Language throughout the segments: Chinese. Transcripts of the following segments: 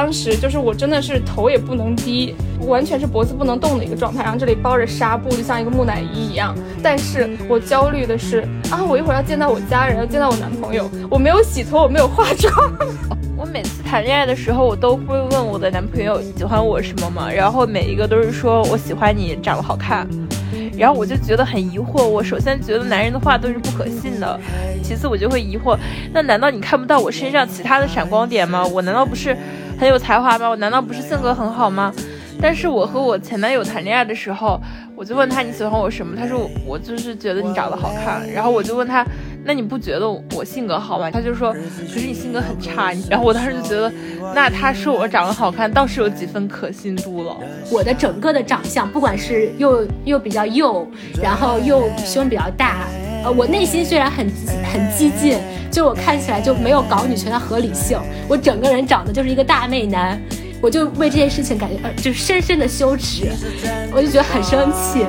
当时就是我真的是头也不能低，完全是脖子不能动的一个状态，然后这里包着纱布，就像一个木乃伊一样。但是我焦虑的是啊，我一会儿要见到我家人，要见到我男朋友，我没有洗头，我没有化妆。我每次谈恋爱的时候，我都会问我的男朋友喜欢我什么嘛，然后每一个都是说我喜欢你长得好看。然后我就觉得很疑惑，我首先觉得男人的话都是不可信的，其次我就会疑惑，那难道你看不到我身上其他的闪光点吗？我难道不是很有才华吗？我难道不是性格很好吗？但是我和我前男友谈恋爱的时候，我就问他你喜欢我什么？他说我就是觉得你长得好看。然后我就问他。那你不觉得我性格好吗？他就说，可是你性格很差。然后我当时就觉得，那他说我长得好看，倒是有几分可信度了。我的整个的长相，不管是又又比较幼，然后又胸比较大，呃，我内心虽然很很激进，就我看起来就没有搞女权的合理性。我整个人长得就是一个大妹男，我就为这件事情感觉呃，就深深的羞耻，我就觉得很生气。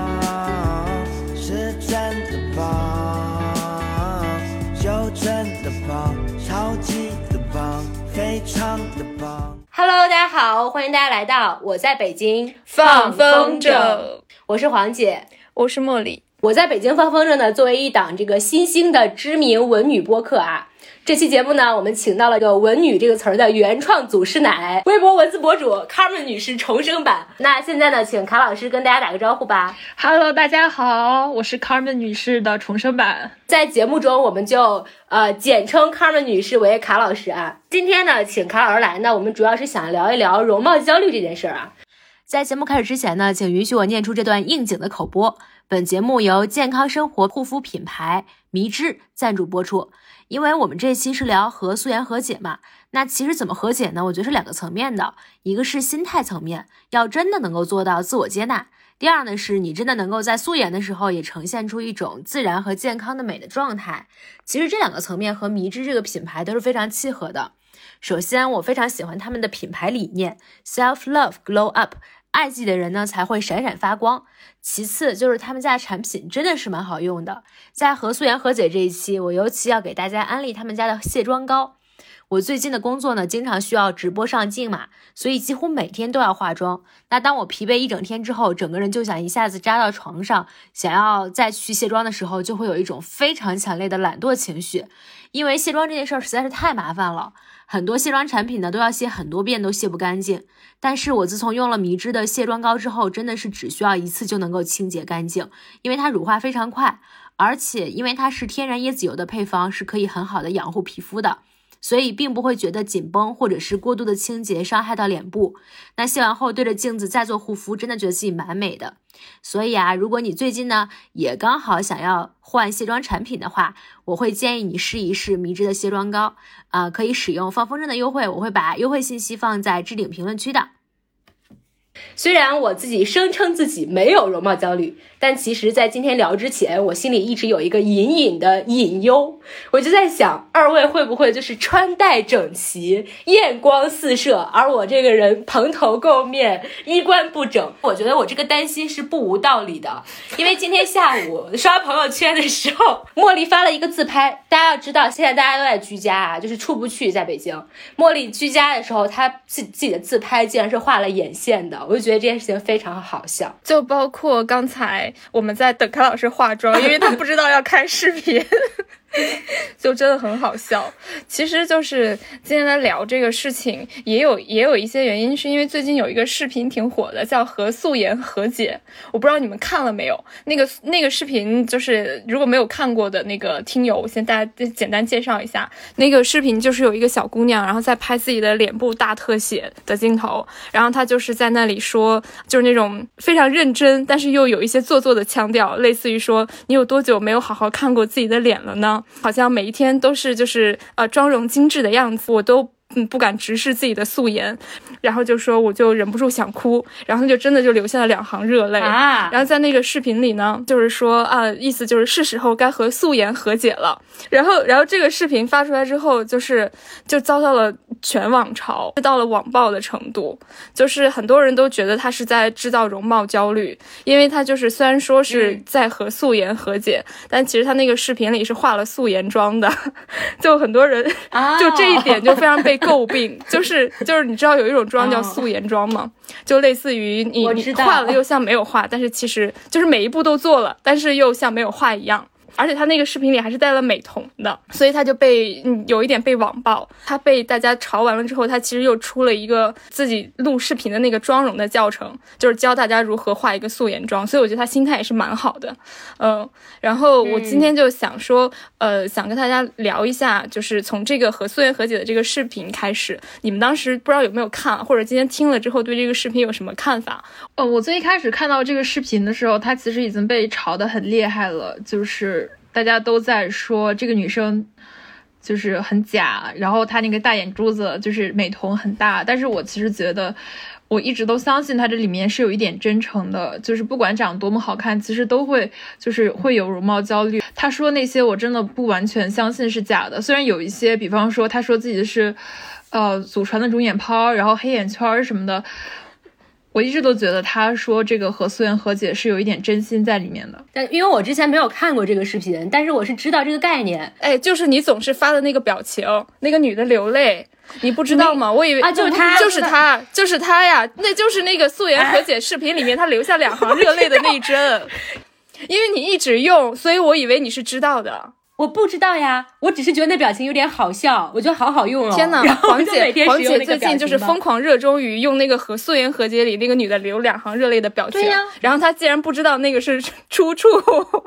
Hello，大家好，欢迎大家来到我在北京放风筝。我是黄姐，我是茉莉。我在北京放风筝呢，作为一档这个新兴的知名文女播客啊。这期节目呢，我们请到了个“文女”这个词儿的原创祖师奶，微博文字博主 Carmen 女士重生版。那现在呢，请卡老师跟大家打个招呼吧。Hello，大家好，我是 Carmen 女士的重生版。在节目中，我们就呃简称 Carmen 女士为卡老师啊。今天呢，请卡老师来呢，我们主要是想聊一聊容貌焦虑这件事儿啊。在节目开始之前呢，请允许我念出这段应景的口播。本节目由健康生活护肤品牌迷之赞助播出。因为我们这期是聊和素颜和解嘛，那其实怎么和解呢？我觉得是两个层面的，一个是心态层面，要真的能够做到自我接纳；第二呢，是你真的能够在素颜的时候也呈现出一种自然和健康的美的状态。其实这两个层面和迷之这个品牌都是非常契合的。首先，我非常喜欢他们的品牌理念：self love glow up。爱自己的人呢才会闪闪发光。其次就是他们家的产品真的是蛮好用的。在和素颜和解这一期，我尤其要给大家安利他们家的卸妆膏。我最近的工作呢，经常需要直播上镜嘛，所以几乎每天都要化妆。那当我疲惫一整天之后，整个人就想一下子扎到床上，想要再去卸妆的时候，就会有一种非常强烈的懒惰情绪，因为卸妆这件事儿实在是太麻烦了。很多卸妆产品呢都要卸很多遍都卸不干净，但是我自从用了迷之的卸妆膏之后，真的是只需要一次就能够清洁干净，因为它乳化非常快，而且因为它是天然椰子油的配方，是可以很好的养护皮肤的。所以并不会觉得紧绷，或者是过度的清洁伤害到脸部。那卸完后对着镜子再做护肤，真的觉得自己蛮美的。所以啊，如果你最近呢也刚好想要换卸妆产品的话，我会建议你试一试迷之的卸妆膏啊，可以使用放风筝的优惠，我会把优惠信息放在置顶评论区的。虽然我自己声称自己没有容貌焦虑，但其实，在今天聊之前，我心里一直有一个隐隐的隐忧。我就在想，二位会不会就是穿戴整齐、艳光四射，而我这个人蓬头垢面、衣冠不整？我觉得我这个担心是不无道理的。因为今天下午刷朋友圈的时候，茉莉发了一个自拍。大家要知道，现在大家都在居家啊，就是出不去，在北京。茉莉居家的时候，她自自己的自拍竟然是画了眼线的。我就觉得这件事情非常好笑，就包括刚才我们在等康老师化妆，因为他不知道要开视频。就真的很好笑，其实就是今天来聊这个事情，也有也有一些原因，是因为最近有一个视频挺火的，叫和素颜和解，我不知道你们看了没有？那个那个视频就是如果没有看过的那个听友，我先大家简单介绍一下，那个视频就是有一个小姑娘，然后在拍自己的脸部大特写的镜头，然后她就是在那里说，就是那种非常认真，但是又有一些做作的腔调，类似于说你有多久没有好好看过自己的脸了呢？好像每一天都是就是呃妆容精致的样子，我都。嗯，不敢直视自己的素颜，然后就说我就忍不住想哭，然后就真的就流下了两行热泪啊。然后在那个视频里呢，就是说啊，意思就是是时候该和素颜和解了。然后，然后这个视频发出来之后，就是就遭到了全网潮，到了网暴的程度，就是很多人都觉得他是在制造容貌焦虑，因为他就是虽然说是在和素颜和解，但其实他那个视频里是化了素颜妆的，就很多人就这一点就非常被。诟病，就是就是你知道有一种妆叫素颜妆吗？就类似于你你画了又像没有画，但是其实就是每一步都做了，但是又像没有画一样。而且他那个视频里还是带了美瞳的，所以他就被嗯有一点被网暴。他被大家嘲完了之后，他其实又出了一个自己录视频的那个妆容的教程，就是教大家如何画一个素颜妆。所以我觉得他心态也是蛮好的，嗯。然后我今天就想说，呃，想跟大家聊一下，就是从这个和素颜和解的这个视频开始，你们当时不知道有没有看，或者今天听了之后对这个视频有什么看法？哦，我最一开始看到这个视频的时候，他其实已经被炒得很厉害了，就是。大家都在说这个女生就是很假，然后她那个大眼珠子就是美瞳很大，但是我其实觉得，我一直都相信她这里面是有一点真诚的，就是不管长多么好看，其实都会就是会有容貌焦虑。她说那些我真的不完全相信是假的，虽然有一些，比方说她说自己是，呃，祖传的肿眼泡，然后黑眼圈什么的。我一直都觉得他说这个和素颜和解是有一点真心在里面的，但因为我之前没有看过这个视频，但是我是知道这个概念。哎，就是你总是发的那个表情，那个女的流泪，你不知道吗？我以为啊，就是他，就是他，就是他呀，那就是那个素颜和解视频里面他留下两行热泪的那一帧，因为你一直用，所以我以为你是知道的。我不知道呀，我只是觉得那表情有点好笑，我觉得好好用哦。天呐，黄姐，黄姐最近就是疯狂热衷于用那个和素颜和解里那个女的流两行热泪的表情。对呀，然后她竟然不知道那个是出处。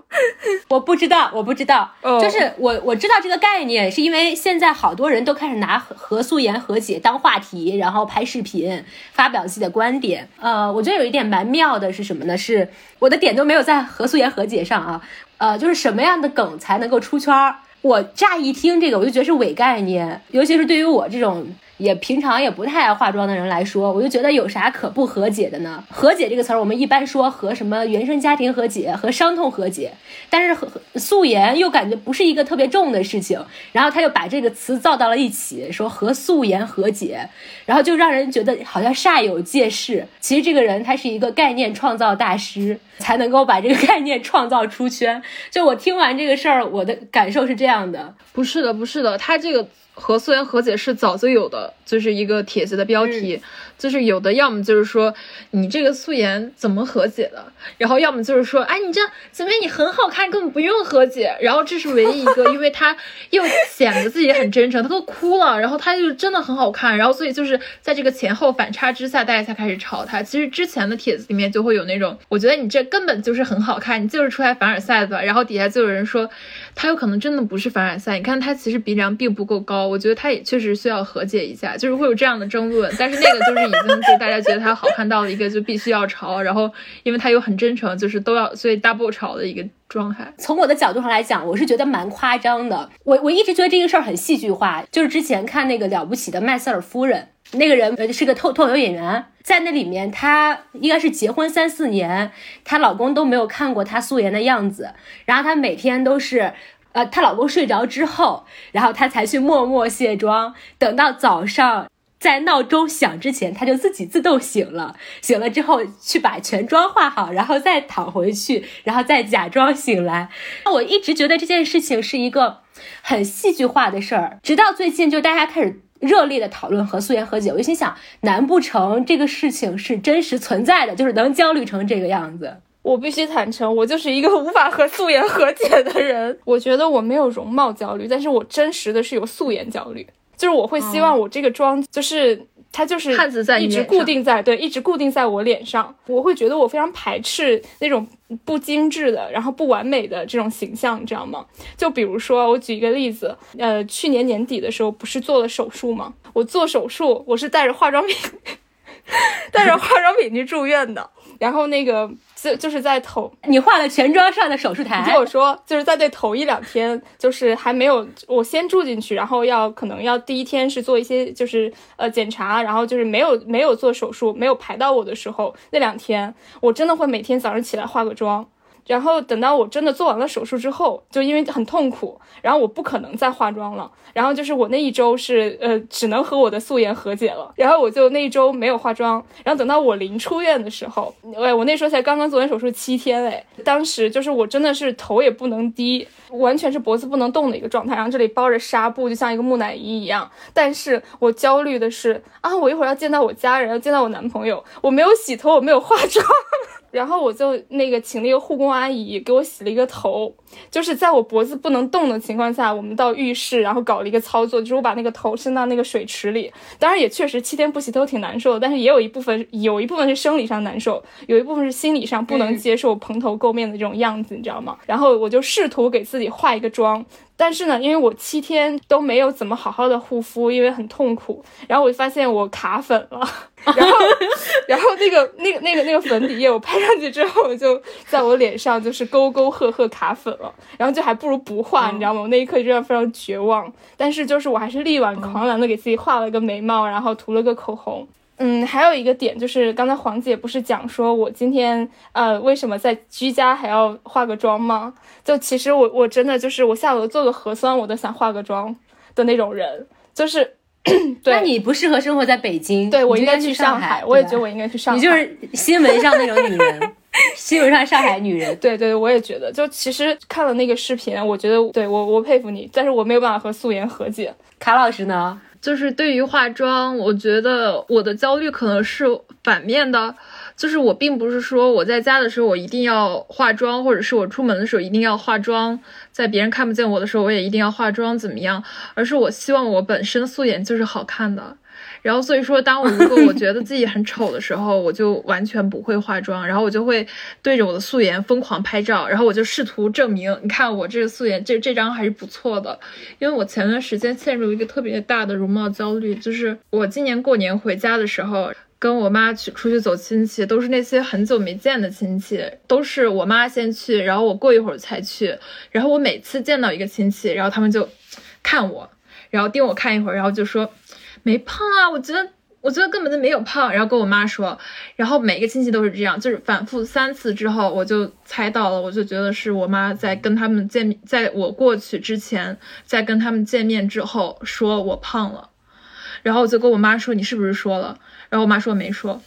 我不知道，我不知道，就是我我知道这个概念，是因为现在好多人都开始拿和素颜和解当话题，然后拍视频发表自己的观点。呃，我觉得有一点蛮妙的是什么呢？是我的点都没有在和素颜和解上啊。呃，就是什么样的梗才能够出圈儿？我乍一听这个，我就觉得是伪概念，尤其是对于我这种。也平常也不太爱化妆的人来说，我就觉得有啥可不和解的呢？和解这个词儿，我们一般说和什么原生家庭和解，和伤痛和解，但是和素颜又感觉不是一个特别重的事情，然后他就把这个词造到了一起，说和素颜和解，然后就让人觉得好像煞有介事。其实这个人他是一个概念创造大师，才能够把这个概念创造出圈。就我听完这个事儿，我的感受是这样的，不是的，不是的，他这个。和素颜和解是早就有的，就是一个帖子的标题，就是有的要么就是说你这个素颜怎么和解的，然后要么就是说，哎，你这怎么你很好看，根本不用和解。然后这是唯一一个，因为他又显得自己很真诚，他都哭了，然后他就真的很好看，然后所以就是在这个前后反差之下，大家才开始吵他。其实之前的帖子里面就会有那种，我觉得你这根本就是很好看，你就是出来凡尔赛的。然后底下就有人说。他有可能真的不是凡尔赛，你看他其实鼻梁并不够高，我觉得他也确实需要和解一下，就是会有这样的争论。但是那个就是已经就大家觉得他好看到了一个就必须要潮，然后因为他又很真诚，就是都要所以 double 潮的一个状态。从我的角度上来讲，我是觉得蛮夸张的。我我一直觉得这个事儿很戏剧化，就是之前看那个了不起的麦瑟尔夫人，那个人呃是个脱脱口演员，在那里面她应该是结婚三四年，她老公都没有看过她素颜的样子，然后她每天都是。呃，她老公睡着之后，然后她才去默默卸妆，等到早上在闹钟响之前，她就自己自动醒了。醒了之后去把全妆化好，然后再躺回去，然后再假装醒来。我一直觉得这件事情是一个很戏剧化的事儿，直到最近就大家开始热烈的讨论和素颜和解，我就心想，难不成这个事情是真实存在的，就是能焦虑成这个样子？我必须坦诚，我就是一个无法和素颜和解的人。我觉得我没有容貌焦虑，但是我真实的是有素颜焦虑。就是我会希望我这个妆，就是它就是汉子在一直固定在对，一直固定在我脸上。我会觉得我非常排斥那种不精致的，然后不完美的这种形象，你知道吗？就比如说，我举一个例子，呃，去年年底的时候不是做了手术吗？我做手术，我是带着化妆品，带着化妆品去住院的，然后那个。就就是在头，你化了全妆上的手术台。你听我说，就是在对头一两天，就是还没有我先住进去，然后要可能要第一天是做一些就是呃检查，然后就是没有没有做手术，没有排到我的时候，那两天我真的会每天早上起来化个妆。然后等到我真的做完了手术之后，就因为很痛苦，然后我不可能再化妆了。然后就是我那一周是呃，只能和我的素颜和解了。然后我就那一周没有化妆。然后等到我临出院的时候，哎，我那时候才刚刚做完手术七天哎，当时就是我真的是头也不能低，完全是脖子不能动的一个状态。然后这里包着纱布，就像一个木乃伊一样。但是我焦虑的是啊，我一会儿要见到我家人，要见到我男朋友，我没有洗头，我没有化妆。然后我就那个请了一个护工阿姨给我洗了一个头，就是在我脖子不能动的情况下，我们到浴室，然后搞了一个操作，就是我把那个头伸到那个水池里。当然也确实七天不洗头挺难受的，但是也有一部分有一部分是生理上难受，有一部分是心理上不能接受蓬头垢面的这种样子，你知道吗？然后我就试图给自己化一个妆。但是呢，因为我七天都没有怎么好好的护肤，因为很痛苦，然后我就发现我卡粉了，然后，然后那个那个那个那个粉底液我拍上去之后，就在我脸上就是沟沟壑壑卡粉了，然后就还不如不画，你知道吗？我那一刻就这样非常绝望，但是就是我还是力挽狂澜的给自己画了个眉毛，然后涂了个口红。嗯，还有一个点就是刚才黄姐不是讲说我今天呃为什么在居家还要化个妆吗？就其实我我真的就是我下楼做个核酸我都想化个妆的那种人，就是，那你不适合生活在北京，对我应该去上海，我也觉得我应该去上海，你就是新闻上那种女人，新闻上上海女人，对对，我也觉得，就其实看了那个视频，我觉得对我我佩服你，但是我没有办法和素颜和解。卡老师呢？就是对于化妆，我觉得我的焦虑可能是反面的，就是我并不是说我在家的时候我一定要化妆，或者是我出门的时候一定要化妆，在别人看不见我的时候我也一定要化妆怎么样，而是我希望我本身素颜就是好看的。然后，所以说，当我如果我觉得自己很丑的时候，我就完全不会化妆，然后我就会对着我的素颜疯狂拍照，然后我就试图证明，你看我这个素颜，这这张还是不错的。因为我前段时间陷入一个特别大的容貌焦虑，就是我今年过年回家的时候，跟我妈去出去走亲戚，都是那些很久没见的亲戚，都是我妈先去，然后我过一会儿才去，然后我每次见到一个亲戚，然后他们就看我，然后盯我看一会儿，然后就说。没胖啊，我觉得，我觉得根本就没有胖。然后跟我妈说，然后每个亲戚都是这样，就是反复三次之后，我就猜到了，我就觉得是我妈在跟他们见，在我过去之前，在跟他们见面之后说我胖了。然后我就跟我妈说，你是不是说了？然后我妈说没说，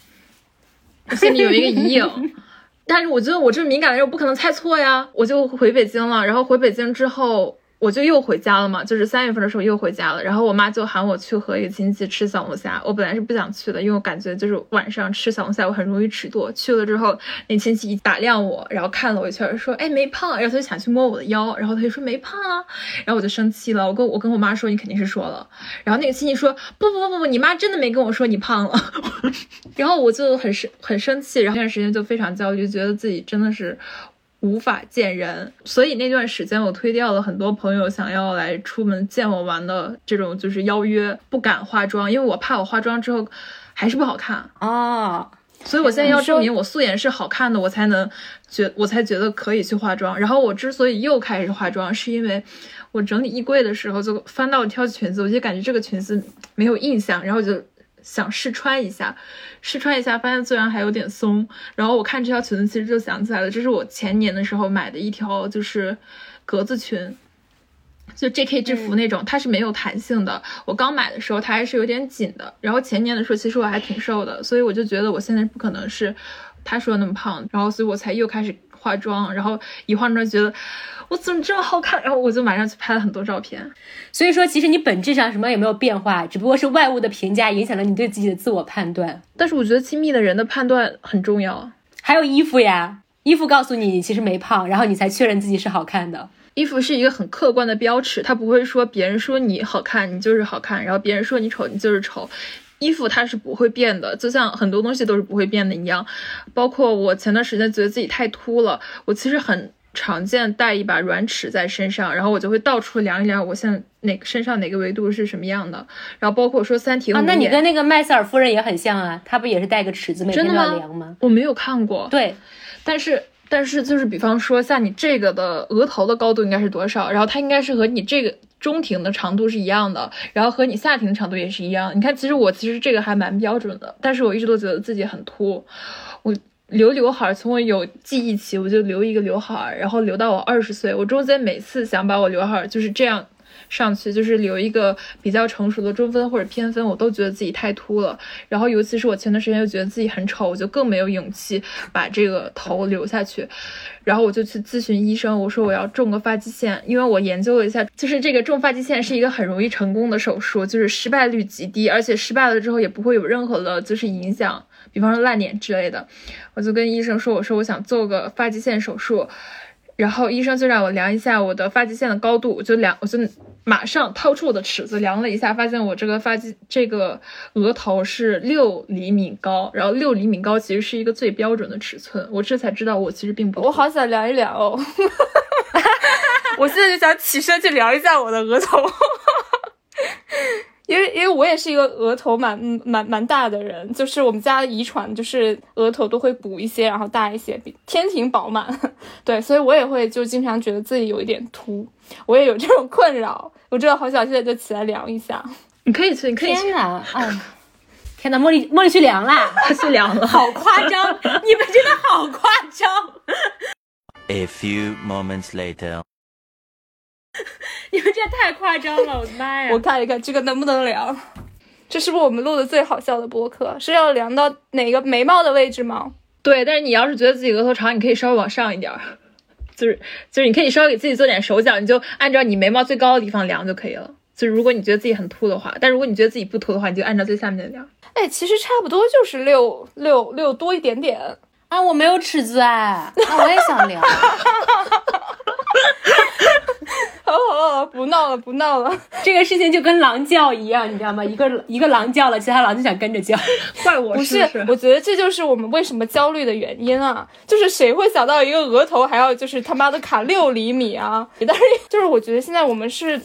我心里有一个疑影。但是我觉得我这么敏感的人，我不可能猜错呀。我就回北京了。然后回北京之后。我就又回家了嘛，就是三月份的时候又回家了，然后我妈就喊我去和一个亲戚吃小龙虾，我本来是不想去的，因为我感觉就是晚上吃小龙虾我很容易迟钝。去了之后，那亲戚一打量我，然后看了我一圈，说：“哎，没胖。”然后他就想去摸我的腰，然后他就说：“没胖啊。”然后我就生气了，我跟我跟我妈说：“你肯定是说了。”然后那个亲戚说：“不不不不不，你妈真的没跟我说你胖了。”然后我就很生很生气，然后那段时间就非常焦虑，觉得自己真的是。无法见人，所以那段时间我推掉了很多朋友想要来出门见我玩的这种就是邀约，不敢化妆，因为我怕我化妆之后还是不好看啊。所以我现在要证明我素颜是好看的，我才能觉我才觉得可以去化妆。然后我之所以又开始化妆，是因为我整理衣柜的时候就翻到挑裙子，我就感觉这个裙子没有印象，然后就。想试穿一下，试穿一下，发现虽然还有点松。然后我看这条裙子，其实就想起来了，这是我前年的时候买的一条，就是格子裙，就 J.K. 制服那种，它是没有弹性的。我刚买的时候它还是有点紧的。然后前年的时候，其实我还挺瘦的，所以我就觉得我现在不可能是他说的那么胖。然后所以我才又开始化妆，然后一化妆觉得。我怎么这么好看？然后我就马上去拍了很多照片。所以说，其实你本质上什么也没有变化，只不过是外物的评价影响了你对自己的自我判断。但是我觉得亲密的人的判断很重要。还有衣服呀，衣服告诉你你其实没胖，然后你才确认自己是好看的。衣服是一个很客观的标尺，它不会说别人说你好看，你就是好看；然后别人说你丑，你就是丑。衣服它是不会变的，就像很多东西都是不会变的一样。包括我前段时间觉得自己太秃了，我其实很。常见带一把软尺在身上，然后我就会到处量一量，我现在哪个身上哪个维度是什么样的。然后包括说三体啊，那你跟那个麦瑟尔夫人也很像啊，她不也是带个尺子每天要量吗？我没有看过。对，但是但是就是比方说像你这个的额头的高度应该是多少，然后它应该是和你这个中庭的长度是一样的，然后和你下庭的长度也是一样。你看，其实我其实这个还蛮标准的，但是我一直都觉得自己很秃，我。留刘海，从我有记忆起我就留一个刘海，然后留到我二十岁。我中间每次想把我刘海就是这样上去，就是留一个比较成熟的中分或者偏分，我都觉得自己太秃了。然后尤其是我前段时间又觉得自己很丑，我就更没有勇气把这个头留下去。然后我就去咨询医生，我说我要种个发际线，因为我研究了一下，就是这个种发际线是一个很容易成功的手术，就是失败率极低，而且失败了之后也不会有任何的就是影响，比方说烂脸之类的。我就跟医生说，我说我想做个发际线手术，然后医生就让我量一下我的发际线的高度，我就量，我就。马上掏出我的尺子量了一下，发现我这个发际这个额头是六厘米高，然后六厘米高其实是一个最标准的尺寸。我这才知道我其实并不。我好想量一量哦，我现在就想起身去量一下我的额头。因为因为我也是一个额头蛮蛮蛮大的人，就是我们家遗传，就是额头都会补一些，然后大一些，比天庭饱满。对，所以我也会就经常觉得自己有一点秃，我也有这种困扰。我真的好想现在就起来量一下。你可以去，你可以去。天哪，哎，天哪，茉莉茉莉去量啦，去量了，好夸张，你们真的好夸张。A few moments later. 你们这太夸张了，我的妈呀！我看一看这个能不能量，这是不是我们录的最好笑的播客？是要量到哪个眉毛的位置吗？对，但是你要是觉得自己额头长，你可以稍微往上一点，就是就是你可以稍微给自己做点手脚，你就按照你眉毛最高的地方量就可以了。就是如果你觉得自己很秃的话，但如果你觉得自己不秃的话，你就按照最下面的量。哎，其实差不多就是六六六多一点点啊！我没有尺子哎，那我也想量。好好好，不闹了，不闹了。这个事情就跟狼叫一样，你知道吗？一个一个狼叫了，其他狼就想跟着叫。怪我？不是，我觉得这就是我们为什么焦虑的原因啊！就是谁会想到一个额头还要就是他妈的卡六厘米啊？但是就是我觉得现在我们是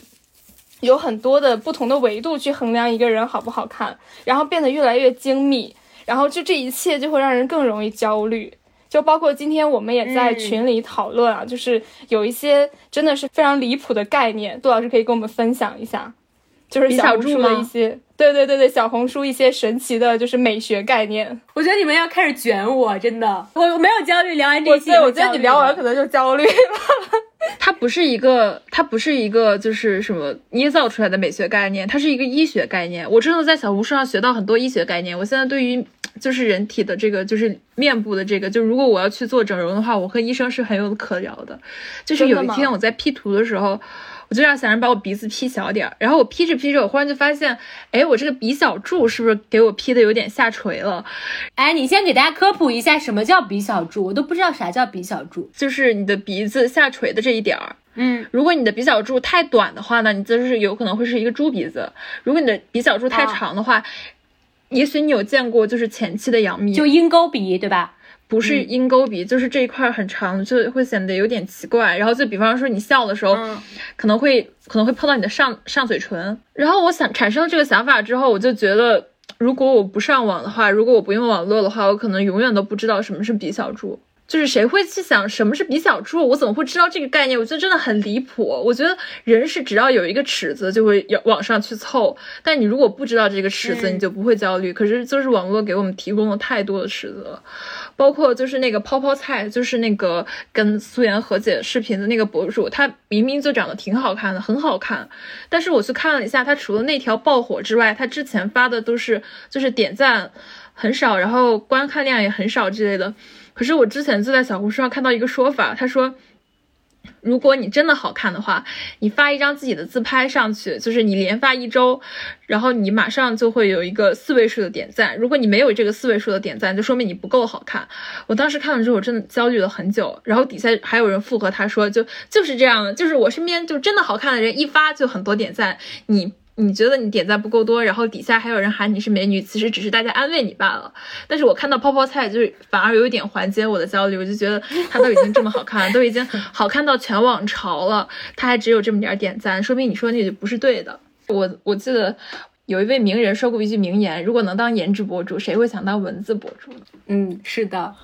有很多的不同的维度去衡量一个人好不好看，然后变得越来越精密，然后就这一切就会让人更容易焦虑。就包括今天我们也在群里讨论啊，就是有一些真的是非常离谱的概念，杜老师可以跟我们分享一下，就是小红书的一些，对对对对，小红书一些神奇的，就是美学概念。我觉得你们要开始卷我，真的，我我没有焦虑，聊完这些，我觉得你聊完可能就焦虑了。它不是一个，它不是一个，就是什么捏造出来的美学概念，它是一个医学概念。我真的在小红书上学到很多医学概念。我现在对于。就是人体的这个，就是面部的这个，就如果我要去做整容的话，我和医生是很有可聊的。就是有一天我在 P 图的时候，我就让小人把我鼻子 P 小点儿，然后我 P 着 P 着，我忽然就发现，哎，我这个鼻小柱是不是给我 P 的有点下垂了？哎，你先给大家科普一下什么叫鼻小柱，我都不知道啥叫鼻小柱，就是你的鼻子下垂的这一点儿。嗯，如果你的鼻小柱太短的话呢，你就是有可能会是一个猪鼻子；如果你的鼻小柱太长的话。也许你有见过，就是前期的杨幂，就鹰钩鼻，对吧？不是鹰钩鼻，就是这一块很长，就会显得有点奇怪。然后就比方说你笑的时候，可能会可能会碰到你的上上嘴唇。然后我想产生了这个想法之后，我就觉得，如果我不上网的话，如果我不用网络的话，我可能永远都不知道什么是鼻小柱。就是谁会去想什么是鼻小柱？我怎么会知道这个概念？我觉得真的很离谱。我觉得人是只要有一个尺子就会要往上去凑，但你如果不知道这个尺子，你就不会焦虑。可是就是网络给我们提供了太多的尺子了，包括就是那个泡泡菜，就是那个跟素颜和解视频的那个博主，他明明就长得挺好看的，很好看，但是我去看了一下，他除了那条爆火之外，他之前发的都是就是点赞很少，然后观看量也很少之类的。可是我之前就在小红书上看到一个说法，他说，如果你真的好看的话，你发一张自己的自拍上去，就是你连发一周，然后你马上就会有一个四位数的点赞。如果你没有这个四位数的点赞，就说明你不够好看。我当时看了之后，我真的焦虑了很久。然后底下还有人附和他说，就就是这样的，就是我身边就真的好看的人一发就很多点赞，你。你觉得你点赞不够多，然后底下还有人喊你是美女，其实只是大家安慰你罢了。但是我看到泡泡菜，就是反而有一点缓解我的焦虑，我就觉得她都已经这么好看了，都已经好看到全网潮了，她还只有这么点点赞，说明你说那就不是对的。我我记得有一位名人说过一句名言：如果能当颜值博主，谁会想当文字博主呢？嗯，是的。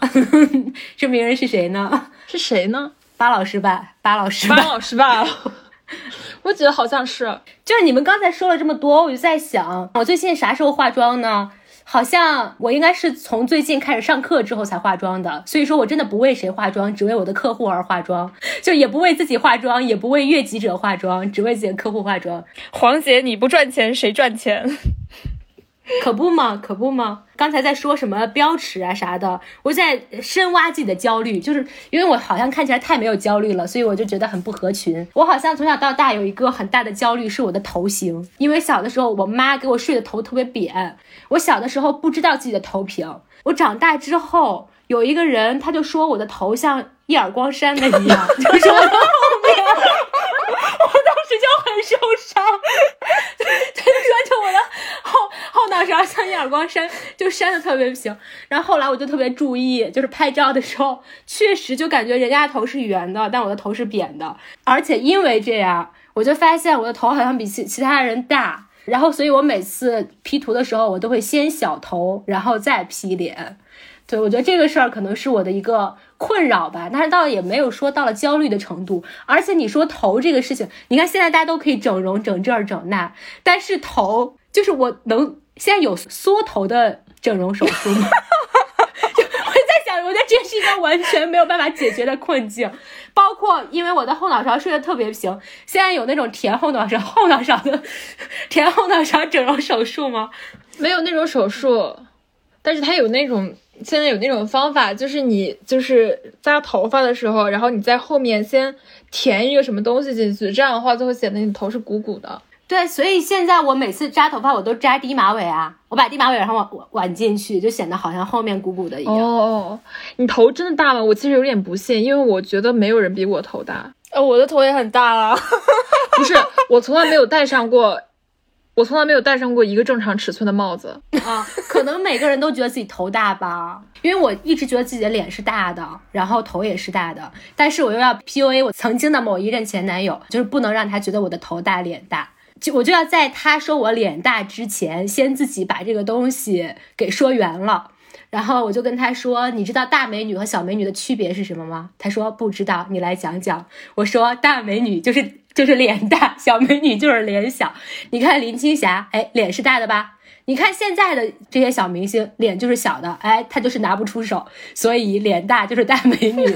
这名人是谁呢？是谁呢？巴老师吧，巴老师，巴老师吧。我觉得好像是，就是你们刚才说了这么多，我就在想，我最近啥时候化妆呢？好像我应该是从最近开始上课之后才化妆的，所以说我真的不为谁化妆，只为我的客户而化妆，就也不为自己化妆，也不为越级者化妆，只为自己的客户化妆。黄姐，你不赚钱谁赚钱？可不嘛，可不嘛！刚才在说什么标尺啊啥的，我在深挖自己的焦虑，就是因为我好像看起来太没有焦虑了，所以我就觉得很不合群。我好像从小到大有一个很大的焦虑是我的头型，因为小的时候我妈给我睡的头特别扁，我小的时候不知道自己的头平，我长大之后有一个人他就说我的头像一耳光山的一样，就说我的后面，我当时就很受伤，他就说就我的后脑勺像一耳光扇，就扇的特别平。然后后来我就特别注意，就是拍照的时候，确实就感觉人家的头是圆的，但我的头是扁的，而且因为这样，我就发现我的头好像比其其他人大。然后，所以我每次 P 图的时候，我都会先小头，然后再 P 脸。对，我觉得这个事儿可能是我的一个困扰吧，但是倒也没有说到了焦虑的程度。而且你说头这个事情，你看现在大家都可以整容、整这儿、整那，但是头就是我能现在有缩头的整容手术吗？就 我在想，我觉得这是一个完全没有办法解决的困境。包括因为我的后脑勺睡得特别平，现在有那种填后脑勺、后脑勺的 填后脑勺整容手术吗？没有那种手术，但是它有那种。现在有那种方法，就是你就是扎头发的时候，然后你在后面先填一个什么东西进去，这样的话就会显得你头是鼓鼓的。对，所以现在我每次扎头发，我都扎低马尾啊，我把低马尾然后挽挽进去，就显得好像后面鼓鼓的一样。哦，你头真的大吗？我其实有点不信，因为我觉得没有人比我头大。呃，我的头也很大了，不是，我从来没有戴上过。我从来没有戴上过一个正常尺寸的帽子啊，可能每个人都觉得自己头大吧，因为我一直觉得自己的脸是大的，然后头也是大的，但是我又要 PUA 我曾经的某一任前男友，就是不能让他觉得我的头大脸大，就我就要在他说我脸大之前，先自己把这个东西给说圆了。然后我就跟他说：“你知道大美女和小美女的区别是什么吗？”他说：“不知道，你来讲讲。”我说：“大美女就是就是脸大，小美女就是脸小。你看林青霞，哎，脸是大的吧？你看现在的这些小明星，脸就是小的，哎，她就是拿不出手，所以脸大就是大美女。”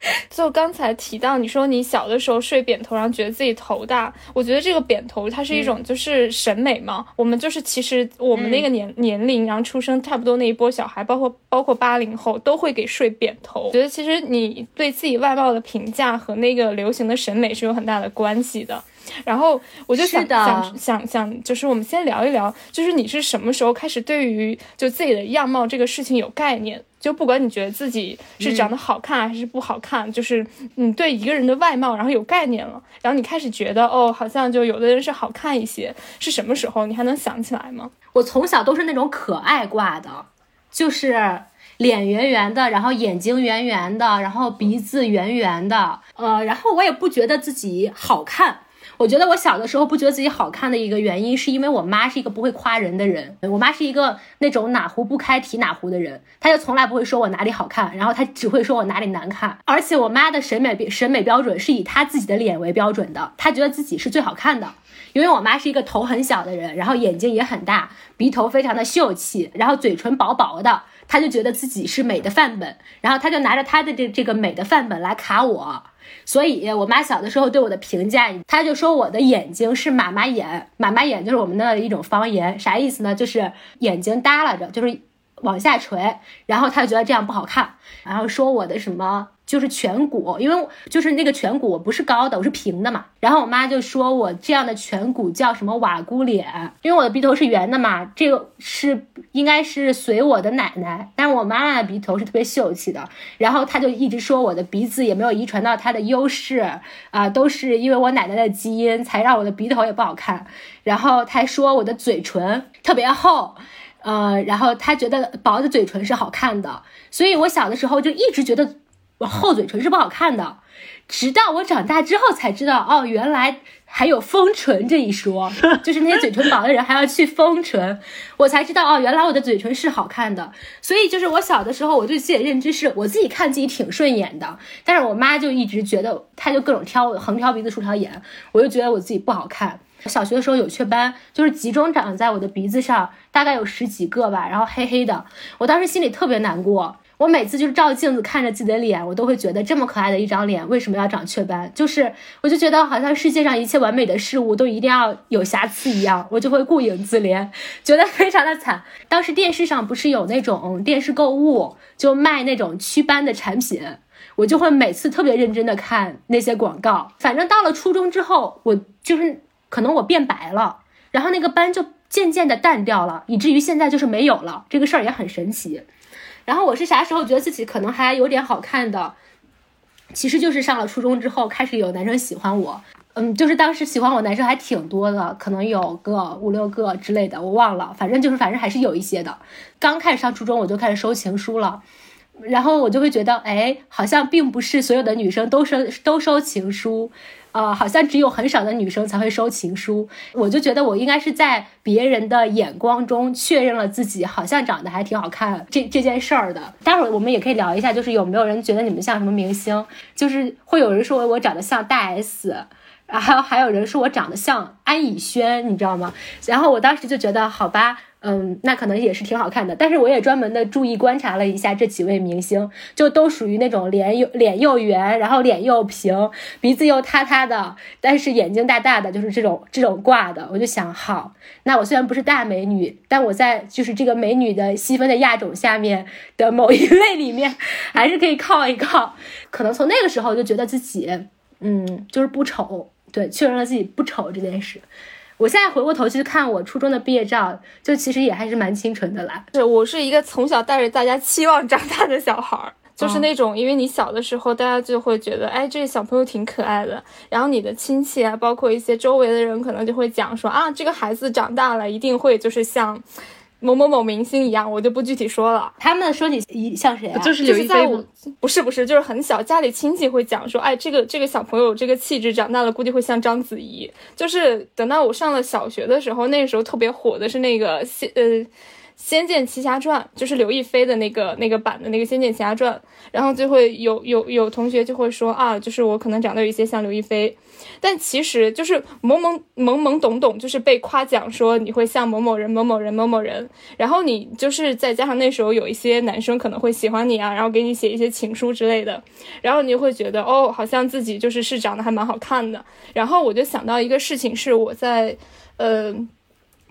就刚才提到，你说你小的时候睡扁头，然后觉得自己头大。我觉得这个扁头它是一种就是审美嘛。我们就是其实我们那个年年龄，然后出生差不多那一波小孩，包括包括八零后，都会给睡扁头。觉得其实你对自己外貌的评价和那个流行的审美是有很大的关系的。然后我就想想想想，就是我们先聊一聊，就是你是什么时候开始对于就自己的样貌这个事情有概念？就不管你觉得自己是长得好看还是不好看，就是你对一个人的外貌然后有概念了，然后你开始觉得哦，好像就有的人是好看一些，是什么时候？你还能想起来吗？我从小都是那种可爱挂的，就是脸圆圆的，然后眼睛圆圆的，然后鼻子圆圆的，呃，然后我也不觉得自己好看。我觉得我小的时候不觉得自己好看的一个原因，是因为我妈是一个不会夸人的人。我妈是一个那种哪壶不开提哪壶的人，她就从来不会说我哪里好看，然后她只会说我哪里难看。而且我妈的审美审美标准是以她自己的脸为标准的，她觉得自己是最好看的。因为我妈是一个头很小的人，然后眼睛也很大，鼻头非常的秀气，然后嘴唇薄薄的，她就觉得自己是美的范本，然后她就拿着她的这这个美的范本来卡我。所以，我妈小的时候对我的评价，她就说我的眼睛是妈妈眼，妈妈眼就是我们的一种方言，啥意思呢？就是眼睛耷拉着，就是往下垂，然后她就觉得这样不好看，然后说我的什么。就是颧骨，因为就是那个颧骨我不是高的，我是平的嘛。然后我妈就说我这样的颧骨叫什么瓦姑脸，因为我的鼻头是圆的嘛。这个是应该是随我的奶奶，但是我妈妈的鼻头是特别秀气的。然后她就一直说我的鼻子也没有遗传到她的优势啊，都是因为我奶奶的基因才让我的鼻头也不好看。然后她说我的嘴唇特别厚，呃，然后他觉得薄的嘴唇是好看的，所以我小的时候就一直觉得。我厚嘴唇是不好看的，直到我长大之后才知道，哦，原来还有丰唇这一说，就是那些嘴唇薄的人还要去丰唇，我才知道，哦，原来我的嘴唇是好看的。所以就是我小的时候，我对自己的认知是我自己看自己挺顺眼的，但是我妈就一直觉得，她就各种挑，横挑鼻子竖挑眼，我就觉得我自己不好看。小学的时候有雀斑，就是集中长在我的鼻子上，大概有十几个吧，然后黑黑的。我当时心里特别难过。我每次就是照镜子看着自己的脸，我都会觉得这么可爱的一张脸为什么要长雀斑？就是我就觉得好像世界上一切完美的事物都一定要有瑕疵一样，我就会顾影自怜，觉得非常的惨。当时电视上不是有那种电视购物，就卖那种祛斑的产品，我就会每次特别认真的看那些广告。反正到了初中之后，我就是可能我变白了，然后那个斑就渐渐的淡掉了，以至于现在就是没有了。这个事儿也很神奇。然后我是啥时候觉得自己可能还有点好看的？其实就是上了初中之后，开始有男生喜欢我。嗯，就是当时喜欢我男生还挺多的，可能有个五六个之类的，我忘了。反正就是，反正还是有一些的。刚开始上初中，我就开始收情书了。然后我就会觉得，哎，好像并不是所有的女生都收都收情书。呃，好像只有很少的女生才会收情书，我就觉得我应该是在别人的眼光中确认了自己好像长得还挺好看这这件事儿的。待会儿我们也可以聊一下，就是有没有人觉得你们像什么明星？就是会有人说我长得像大 S，然后还有人说我长得像安以轩，你知道吗？然后我当时就觉得，好吧。嗯，那可能也是挺好看的，但是我也专门的注意观察了一下这几位明星，就都属于那种脸又脸又圆，然后脸又平，鼻子又塌塌的，但是眼睛大大的，就是这种这种挂的。我就想，好，那我虽然不是大美女，但我在就是这个美女的细分的亚种下面的某一类里面，还是可以靠一靠。可能从那个时候就觉得自己，嗯，就是不丑，对，确认了自己不丑这件事。我现在回过头去看我初中的毕业照，就其实也还是蛮清纯的啦。是我是一个从小带着大家期望长大的小孩儿，就是那种，因为你小的时候，大家就会觉得，哎，这个小朋友挺可爱的。然后你的亲戚啊，包括一些周围的人，可能就会讲说，啊，这个孩子长大了一定会就是像。某某某明星一样，我就不具体说了。他们说你像谁啊？就是刘亦菲不是不是，就是很小，家里亲戚会讲说，哎，这个这个小朋友这个气质长大了，估计会像章子怡。就是等到我上了小学的时候，那个时候特别火的是那个仙呃《仙剑奇侠传》，就是刘亦菲的那个那个版的那个《仙剑奇侠传》，然后就会有有有同学就会说啊，就是我可能长得有一些像刘亦菲。但其实就是懵懵懵懵懂懂，就是被夸奖说你会像某某人、某某人、某某人，然后你就是再加上那时候有一些男生可能会喜欢你啊，然后给你写一些情书之类的，然后你就会觉得哦，好像自己就是是长得还蛮好看的。然后我就想到一个事情，是我在，呃。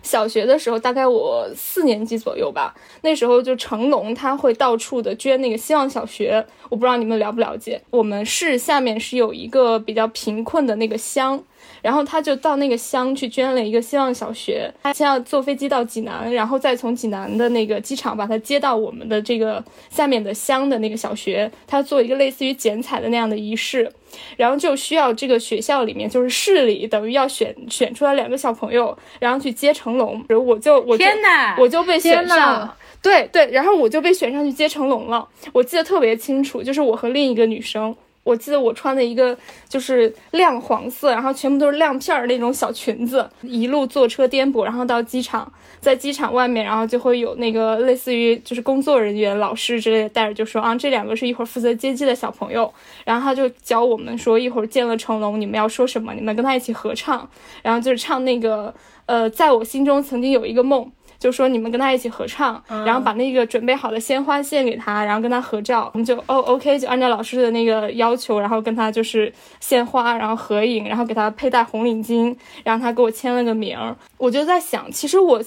小学的时候，大概我四年级左右吧。那时候就成龙他会到处的捐那个希望小学，我不知道你们了不了解。我们市下面是有一个比较贫困的那个乡。然后他就到那个乡去捐了一个希望小学，他先要坐飞机到济南，然后再从济南的那个机场把他接到我们的这个下面的乡的那个小学，他做一个类似于剪彩的那样的仪式，然后就需要这个学校里面就是市里等于要选选出来两个小朋友，然后去接成龙，我就我天哪，我就被选上了，对对，然后我就被选上去接成龙了，我记得特别清楚，就是我和另一个女生。我记得我穿的一个就是亮黄色，然后全部都是亮片儿那种小裙子，一路坐车颠簸，然后到机场，在机场外面，然后就会有那个类似于就是工作人员、老师之类的带着，就说啊，这两个是一会儿负责接机的小朋友，然后他就教我们说，一会儿见了成龙，你们要说什么，你们跟他一起合唱，然后就是唱那个呃，在我心中曾经有一个梦。就说你们跟他一起合唱，然后把那个准备好的鲜花献给他，然后跟他合照。我们就哦，OK，就按照老师的那个要求，然后跟他就是献花，然后合影，然后给他佩戴红领巾，然后他给我签了个名。我就在想，其实我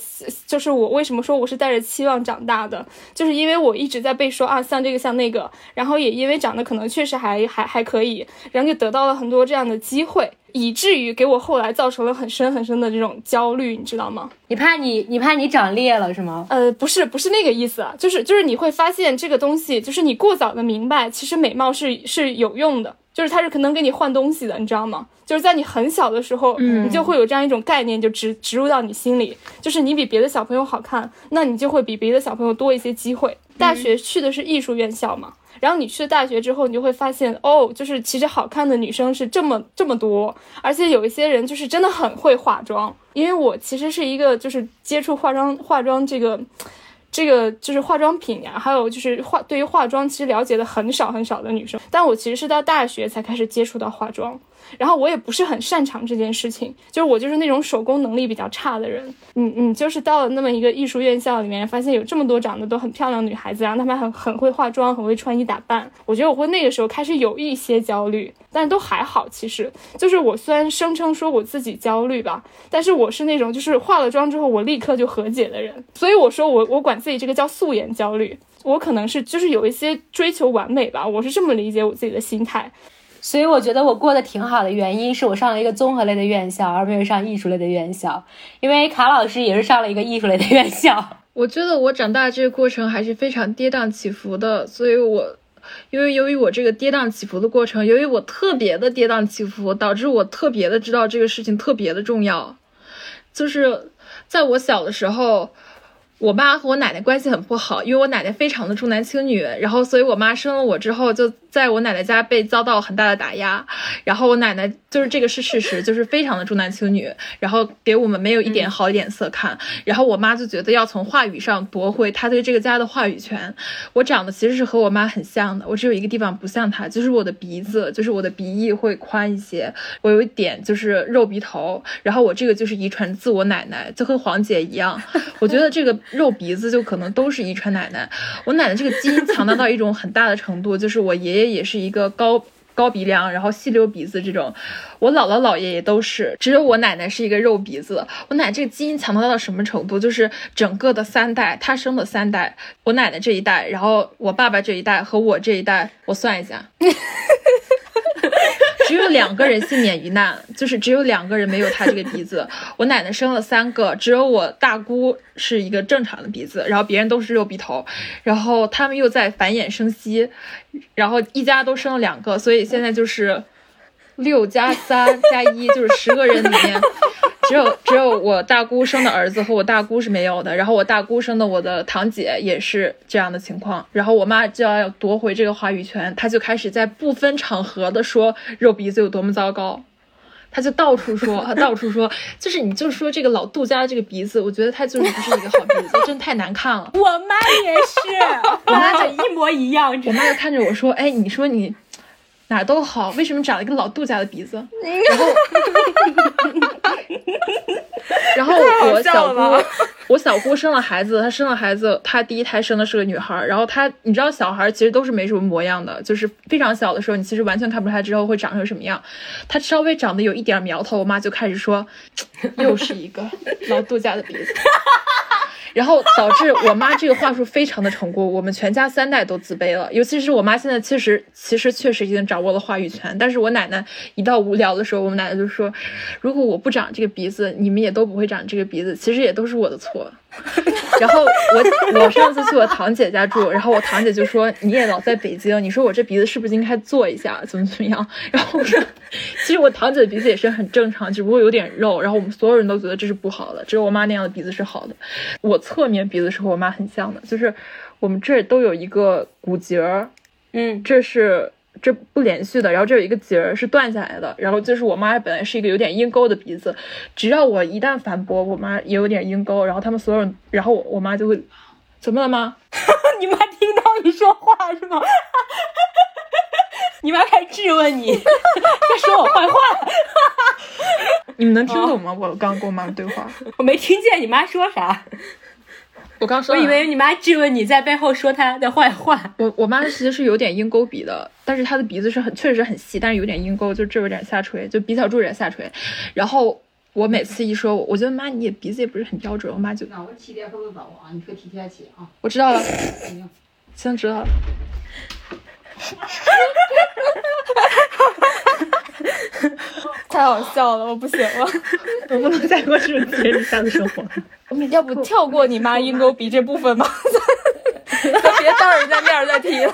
就是我为什么说我是带着期望长大的，就是因为我一直在被说啊像这个像那个，然后也因为长得可能确实还还还可以，然后就得到了很多这样的机会。以至于给我后来造成了很深很深的这种焦虑，你知道吗？你怕你你怕你长裂了是吗？呃，不是不是那个意思，就是就是你会发现这个东西，就是你过早的明白，其实美貌是是有用的，就是它是可能给你换东西的，你知道吗？就是在你很小的时候，你就会有这样一种概念，就植植入到你心里，就是你比别的小朋友好看，那你就会比别的小朋友多一些机会。大学去的是艺术院校嘛？然后你去了大学之后，你就会发现，哦，就是其实好看的女生是这么这么多，而且有一些人就是真的很会化妆。因为我其实是一个就是接触化妆化妆这个，这个就是化妆品呀，还有就是化对于化妆其实了解的很少很少的女生。但我其实是到大学才开始接触到化妆，然后我也不是很擅长这件事情，就是我就是那种手工能力比较差的人。嗯嗯，就是到了那么一个艺术院校里面，发现有这么多长得都很漂亮的女孩子，然后她们很很会化妆，很会穿衣打扮。我觉得我会那个时候开始有一些焦虑，但都还好。其实就是我虽然声称说我自己焦虑吧，但是我是那种就是化了妆之后我立刻就和解的人。所以我说我我管自己这个叫素颜焦虑。我可能是就是有一些追求完美吧，我是这么理解我自己的心态。所以我觉得我过得挺好的原因是我上了一个综合类的院校，而没有上艺术类的院校。因为卡老师也是上了一个艺术类的院校。我觉得我长大这个过程还是非常跌宕起伏的，所以我，因为由于我这个跌宕起伏的过程，由于我特别的跌宕起伏，导致我特别的知道这个事情特别的重要。就是在我小的时候。我妈和我奶奶关系很不好，因为我奶奶非常的重男轻女，然后所以我妈生了我之后，就在我奶奶家被遭到很大的打压，然后我奶奶就是这个是事实，就是非常的重男轻女，然后给我们没有一点好脸色看，然后我妈就觉得要从话语上夺回她对这个家的话语权。我长得其实是和我妈很像的，我只有一个地方不像她，就是我的鼻子，就是我的鼻翼会宽一些，我有一点就是肉鼻头，然后我这个就是遗传自我奶奶，就和黄姐一样，我觉得这个。肉鼻子就可能都是遗传奶奶，我奶奶这个基因强大到一种很大的程度，就是我爷爷也是一个高高鼻梁，然后细溜鼻子这种，我姥姥姥爷也都是，只有我奶奶是一个肉鼻子。我奶奶这个基因强大到什么程度？就是整个的三代，她生的三代，我奶奶这一代，然后我爸爸这一代和我这一代，我算一下。只有两个人幸免于难，就是只有两个人没有他这个鼻子。我奶奶生了三个，只有我大姑是一个正常的鼻子，然后别人都是肉鼻头，然后他们又在繁衍生息，然后一家都生了两个，所以现在就是六加三加一，就是十个人里面。只有只有我大姑生的儿子和我大姑是没有的，然后我大姑生的我的堂姐也是这样的情况，然后我妈就要夺回这个话语权，她就开始在不分场合的说肉鼻子有多么糟糕，她就到处说，她到处说，就是你就说这个老杜家的这个鼻子，我觉得他就是不是一个好鼻子，真太难看了。我妈也是，我妈就一模一样。我妈就看着我说，哎，你说你。哪都好，为什么长了一个老杜家的鼻子？然后，然后我小姑，我小姑生了孩子，她生了孩子，她第一胎生的是个女孩。然后她，你知道，小孩其实都是没什么模样的，就是非常小的时候，你其实完全看不出来之后会长成什么样。她稍微长得有一点苗头，我妈就开始说，又是一个老杜家的鼻子。然后导致我妈这个话术非常的成功，我们全家三代都自卑了。尤其是我妈现在其实其实确实已经掌握了话语权，但是我奶奶一到无聊的时候，我们奶奶就说，如果我不长这个鼻子，你们也都不会长这个鼻子，其实也都是我的错。然后我我上次去我堂姐家住，然后我堂姐就说你也老在北京，你说我这鼻子是不是应该做一下，怎么怎么样？然后我说，其实我堂姐的鼻子也是很正常，只不过有点肉。然后我们所有人都觉得这是不好的，只有我妈那样的鼻子是好的。我侧面鼻子是和我妈很像的，就是我们这儿都有一个骨节儿，嗯，这是。这不连续的，然后这有一个节儿是断下来的，然后就是我妈本来是一个有点鹰钩的鼻子，只要我一旦反驳，我妈也有点鹰钩，然后他们所有人，然后我我妈就会，怎么了吗？你妈听到你说话是吗？你妈开始质问你，在说我坏话。你们能听懂吗？我刚跟我妈对话，我没听见你妈说啥。我刚说，我以为你妈质问你在背后说她的坏话。我我妈其实是有点鹰钩鼻的，但是她的鼻子是很确实很细，但是有点鹰钩，就这有点下垂，就鼻小柱有点下垂。然后我每次一说，我觉得妈你鼻子也不是很标准，我妈就那我七点会不会早啊？你说提前起啊？我知道了，行，知道了。太好笑了，我不行了，我不能再过这种节日下的生活。要不跳过你妈鹰钩鼻这部分吗？别当人家面再提了。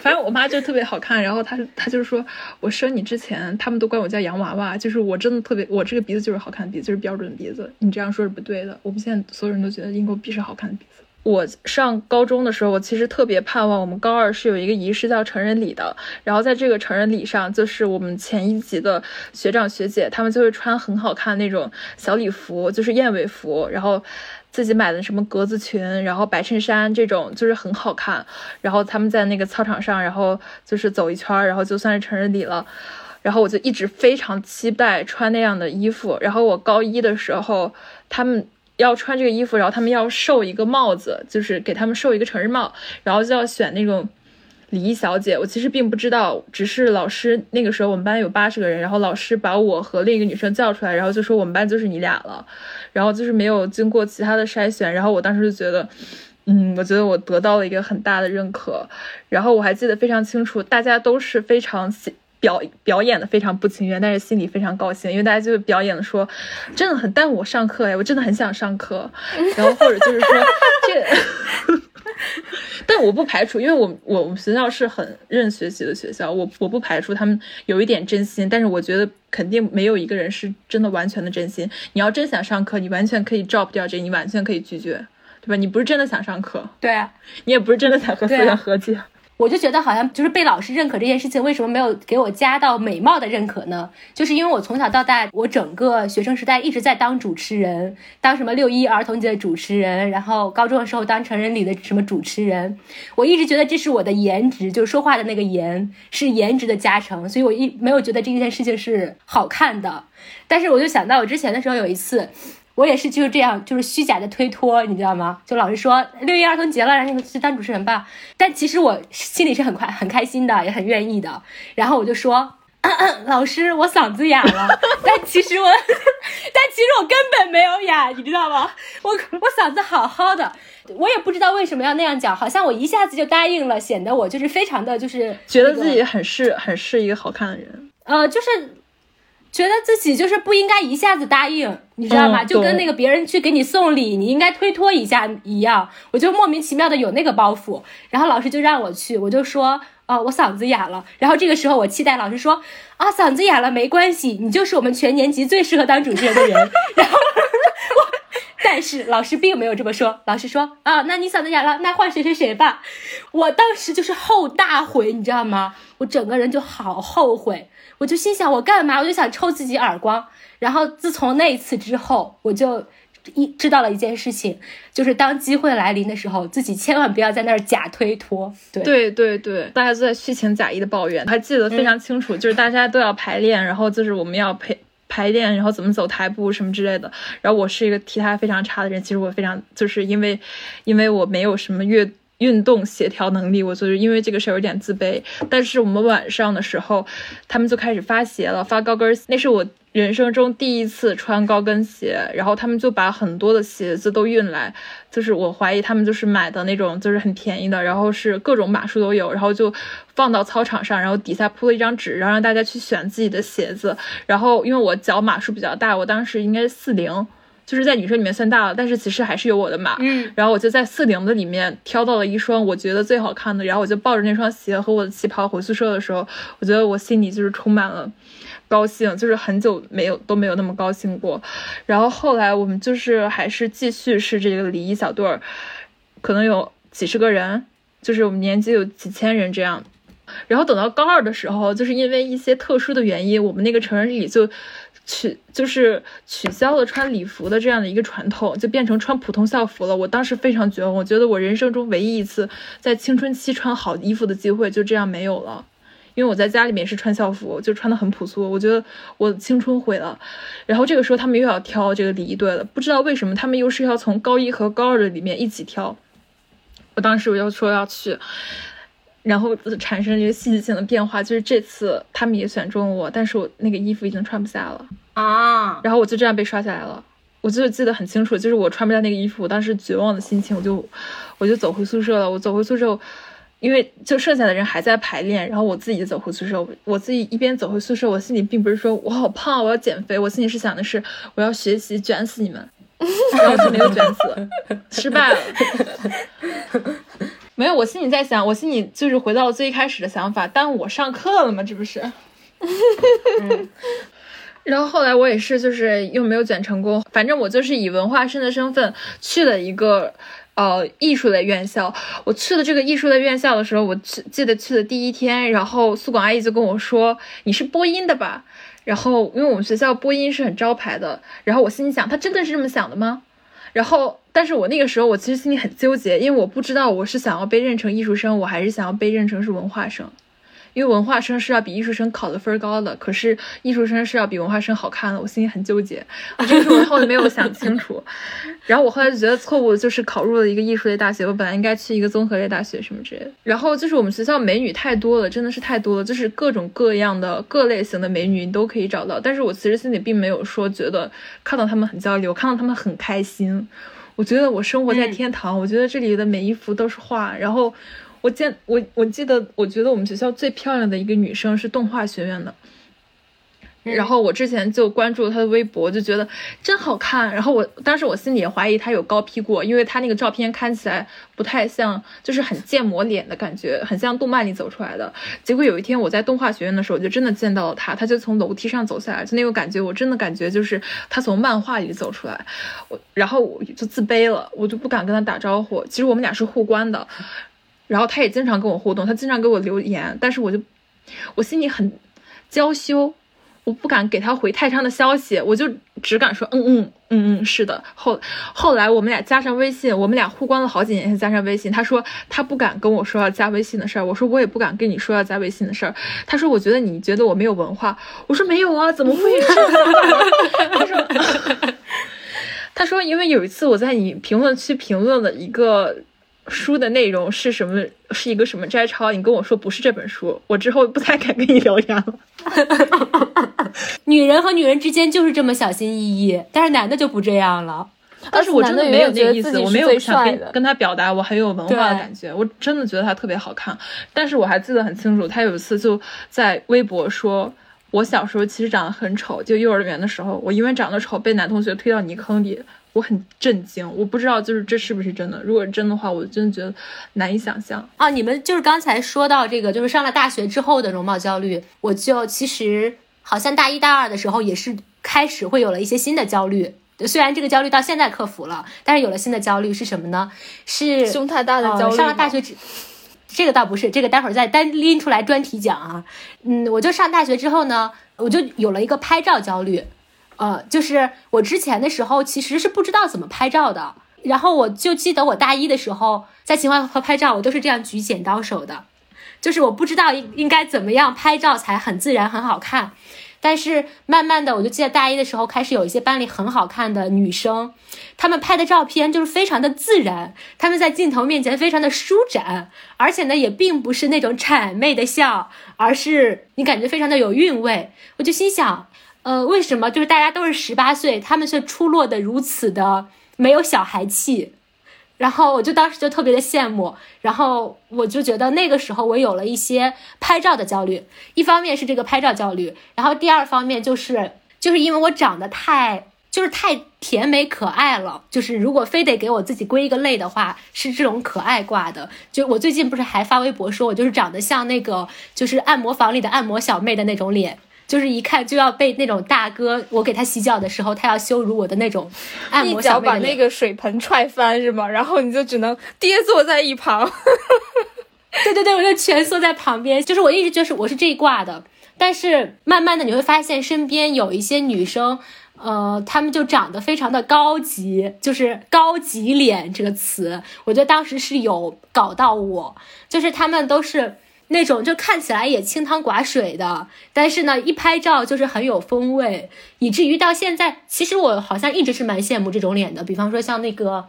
反正我妈就特别好看，然后她她就是说我生你之前，他们都管我叫洋娃娃，就是我真的特别，我这个鼻子就是好看的鼻子，就是标准的鼻子。你这样说是不对的，我们现在所有人都觉得鹰钩鼻是好看的鼻子。我上高中的时候，我其实特别盼望我们高二是有一个仪式叫成人礼的，然后在这个成人礼上，就是我们前一级的学长学姐，他们就会穿很好看那种小礼服，就是燕尾服，然后自己买的什么格子裙，然后白衬衫这种，就是很好看。然后他们在那个操场上，然后就是走一圈，然后就算是成人礼了。然后我就一直非常期待穿那样的衣服。然后我高一的时候，他们。要穿这个衣服，然后他们要授一个帽子，就是给他们授一个成人帽，然后就要选那种礼仪小姐。我其实并不知道，只是老师那个时候我们班有八十个人，然后老师把我和另一个女生叫出来，然后就说我们班就是你俩了，然后就是没有经过其他的筛选。然后我当时就觉得，嗯，我觉得我得到了一个很大的认可。然后我还记得非常清楚，大家都是非常。表表演的非常不情愿，但是心里非常高兴，因为大家就表演的说，真的很耽误我上课哎，我真的很想上课。然后或者就是说 这，但我不排除，因为我我们学校是很认学习的学校，我我不排除他们有一点真心，但是我觉得肯定没有一个人是真的完全的真心。你要真想上课，你完全可以 drop 掉这，你完全可以拒绝，对吧？你不是真的想上课，对，你也不是真的想和思想和解。我就觉得好像就是被老师认可这件事情，为什么没有给我加到美貌的认可呢？就是因为我从小到大，我整个学生时代一直在当主持人，当什么六一儿童节的主持人，然后高中的时候当成人礼的什么主持人，我一直觉得这是我的颜值，就是说话的那个颜是颜值的加成，所以我一没有觉得这件事情是好看的。但是我就想到我之前的时候有一次。我也是就是这样，就是虚假的推脱，你知道吗？就老师说六一儿童节了，让你去当主持人吧。但其实我心里是很快很开心的，也很愿意的。然后我就说，老师，我嗓子哑了。但其实我，但其实我根本没有哑，你知道吗？我我嗓子好好的，我也不知道为什么要那样讲，好像我一下子就答应了，显得我就是非常的就是觉得自己很是很是一个好看的人。呃，就是。觉得自己就是不应该一下子答应，你知道吗？就跟那个别人去给你送礼，你应该推脱一下一样。我就莫名其妙的有那个包袱，然后老师就让我去，我就说，哦，我嗓子哑了。然后这个时候我期待老师说，啊，嗓子哑了没关系，你就是我们全年级最适合当主持人的人。然后我，但是老师并没有这么说，老师说，啊，那你嗓子哑了，那换谁谁谁吧。我当时就是后大悔，你知道吗？我整个人就好后悔。我就心想，我干嘛？我就想抽自己耳光。然后自从那一次之后，我就一知道了一件事情，就是当机会来临的时候，自己千万不要在那儿假推脱。对对对对，大家都在虚情假意的抱怨。还记得非常清楚，就是大家都要排练，然后就是我们要排排练，然后怎么走台步什么之类的。然后我是一个体态非常差的人，其实我非常就是因为，因为我没有什么乐。运动协调能力，我就是因为这个事儿有点自卑。但是我们晚上的时候，他们就开始发鞋了，发高跟鞋。那是我人生中第一次穿高跟鞋，然后他们就把很多的鞋子都运来，就是我怀疑他们就是买的那种，就是很便宜的，然后是各种码数都有，然后就放到操场上，然后底下铺了一张纸，然后让大家去选自己的鞋子。然后因为我脚码数比较大，我当时应该是四零。就是在女生里面算大了，但是其实还是有我的码。嗯，然后我就在四零的里面挑到了一双我觉得最好看的，然后我就抱着那双鞋和我的旗袍回宿舍的时候，我觉得我心里就是充满了高兴，就是很久没有都没有那么高兴过。然后后来我们就是还是继续是这个礼仪小队儿，可能有几十个人，就是我们年级有几千人这样。然后等到高二的时候，就是因为一些特殊的原因，我们那个成人礼就。取就是取消了穿礼服的这样的一个传统，就变成穿普通校服了。我当时非常绝望，我觉得我人生中唯一一次在青春期穿好衣服的机会就这样没有了。因为我在家里面是穿校服，就穿的很朴素。我觉得我青春毁了。然后这个时候他们又要挑这个礼仪队了，不知道为什么他们又是要从高一和高二的里面一起挑。我当时我就说要去。然后产生一个戏剧性的变化，就是这次他们也选中我，但是我那个衣服已经穿不下了啊，然后我就这样被刷下来了。我就记得很清楚，就是我穿不下那个衣服，我当时绝望的心情，我就我就走回宿舍了。我走回宿舍，因为就剩下的人还在排练，然后我自己走回宿舍。我自己一边走回宿舍，我心里并不是说我好胖，我要减肥，我心里是想的是我要学习卷死你们，然后就没有卷死，失败了。没有，我心里在想，我心里就是回到了最一开始的想法，耽误我上课了吗？这不是。然后后来我也是，就是又没有卷成功。反正我就是以文化生的身份去了一个。呃艺术类院校。我去了这个艺术类院校的时候，我去记得去的第一天，然后宿管阿姨就跟我说：“你是播音的吧？”然后因为我们学校播音是很招牌的，然后我心里想，他真的是这么想的吗？然后，但是我那个时候我其实心里很纠结，因为我不知道我是想要被认成艺术生，我还是想要被认成是文化生。因为文化生是要比艺术生考的分高的，可是艺术生是要比文化生好看的，我心里很纠结。我这个是我后来没有想清楚，然后我后来就觉得错误的就是考入了一个艺术类大学，我本来应该去一个综合类大学什么之类的。然后就是我们学校美女太多了，真的是太多了，就是各种各样的各类型的美女你都可以找到。但是我其实心里并没有说觉得看到她们很焦虑，我看到她们很开心。我觉得我生活在天堂，我觉得这里的每一幅都是画，然后。我见我我记得，我觉得我们学校最漂亮的一个女生是动画学院的，然后我之前就关注她的微博，就觉得真好看。然后我当时我心里也怀疑她有高 P 过，因为她那个照片看起来不太像，就是很建模脸的感觉，很像动漫里走出来的。结果有一天我在动画学院的时候，就真的见到了她，她就从楼梯上走下来，就那个感觉，我真的感觉就是她从漫画里走出来。我然后我就自卑了，我就不敢跟她打招呼。其实我们俩是互关的。然后他也经常跟我互动，他经常给我留言，但是我就，我心里很娇羞，我不敢给他回太长的消息，我就只敢说嗯嗯嗯嗯是的。后后来我们俩加上微信，我们俩互关了好几年才加上微信。他说他不敢跟我说要加微信的事儿，我说我也不敢跟你说要加微信的事儿。他说我觉得你觉得我没有文化，我说没有啊，怎么会？他说 他说因为有一次我在你评论区评论了一个。书的内容是什么？是一个什么摘抄？你跟我说不是这本书，我之后不太敢跟你留言了。女人和女人之间就是这么小心翼翼，但是男的就不这样了。但是我真的没有那个意思，我没有想跟跟他表达我很有文化的感觉。我真的觉得他特别好看。但是我还记得很清楚，他有一次就在微博说，我小时候其实长得很丑，就幼儿园的时候，我因为长得丑被男同学推到泥坑里。我很震惊，我不知道就是这是不是真的。如果真的话，我真的觉得难以想象啊！你们就是刚才说到这个，就是上了大学之后的容貌焦虑，我就其实好像大一大二的时候也是开始会有了一些新的焦虑。虽然这个焦虑到现在克服了，但是有了新的焦虑是什么呢？是胸太大的焦虑。上了大学之，这个倒不是，这个待会儿再单拎出来专题讲啊。嗯，我就上大学之后呢，我就有了一个拍照焦虑。呃，就是我之前的时候其实是不知道怎么拍照的，然后我就记得我大一的时候在秦淮河拍照，我都是这样举剪刀手的，就是我不知道应应该怎么样拍照才很自然很好看。但是慢慢的，我就记得大一的时候开始有一些班里很好看的女生，她们拍的照片就是非常的自然，她们在镜头面前非常的舒展，而且呢也并不是那种谄媚的笑，而是你感觉非常的有韵味。我就心想。呃，为什么就是大家都是十八岁，他们却出落的如此的没有小孩气？然后我就当时就特别的羡慕，然后我就觉得那个时候我有了一些拍照的焦虑，一方面是这个拍照焦虑，然后第二方面就是就是因为我长得太就是太甜美可爱了，就是如果非得给我自己归一个类的话，是这种可爱挂的。就我最近不是还发微博说我就是长得像那个就是按摩房里的按摩小妹的那种脸。就是一看就要被那种大哥，我给他洗脚的时候，他要羞辱我的那种按摩一脚把那个水盆踹翻是吗？然后你就只能跌坐在一旁。对对对，我就蜷缩在旁边。就是我一直就是我是这一挂的，但是慢慢的你会发现身边有一些女生，呃，她们就长得非常的高级，就是高级脸这个词，我觉得当时是有搞到我，就是她们都是。那种就看起来也清汤寡水的，但是呢，一拍照就是很有风味，以至于到现在，其实我好像一直是蛮羡慕这种脸的。比方说像那个，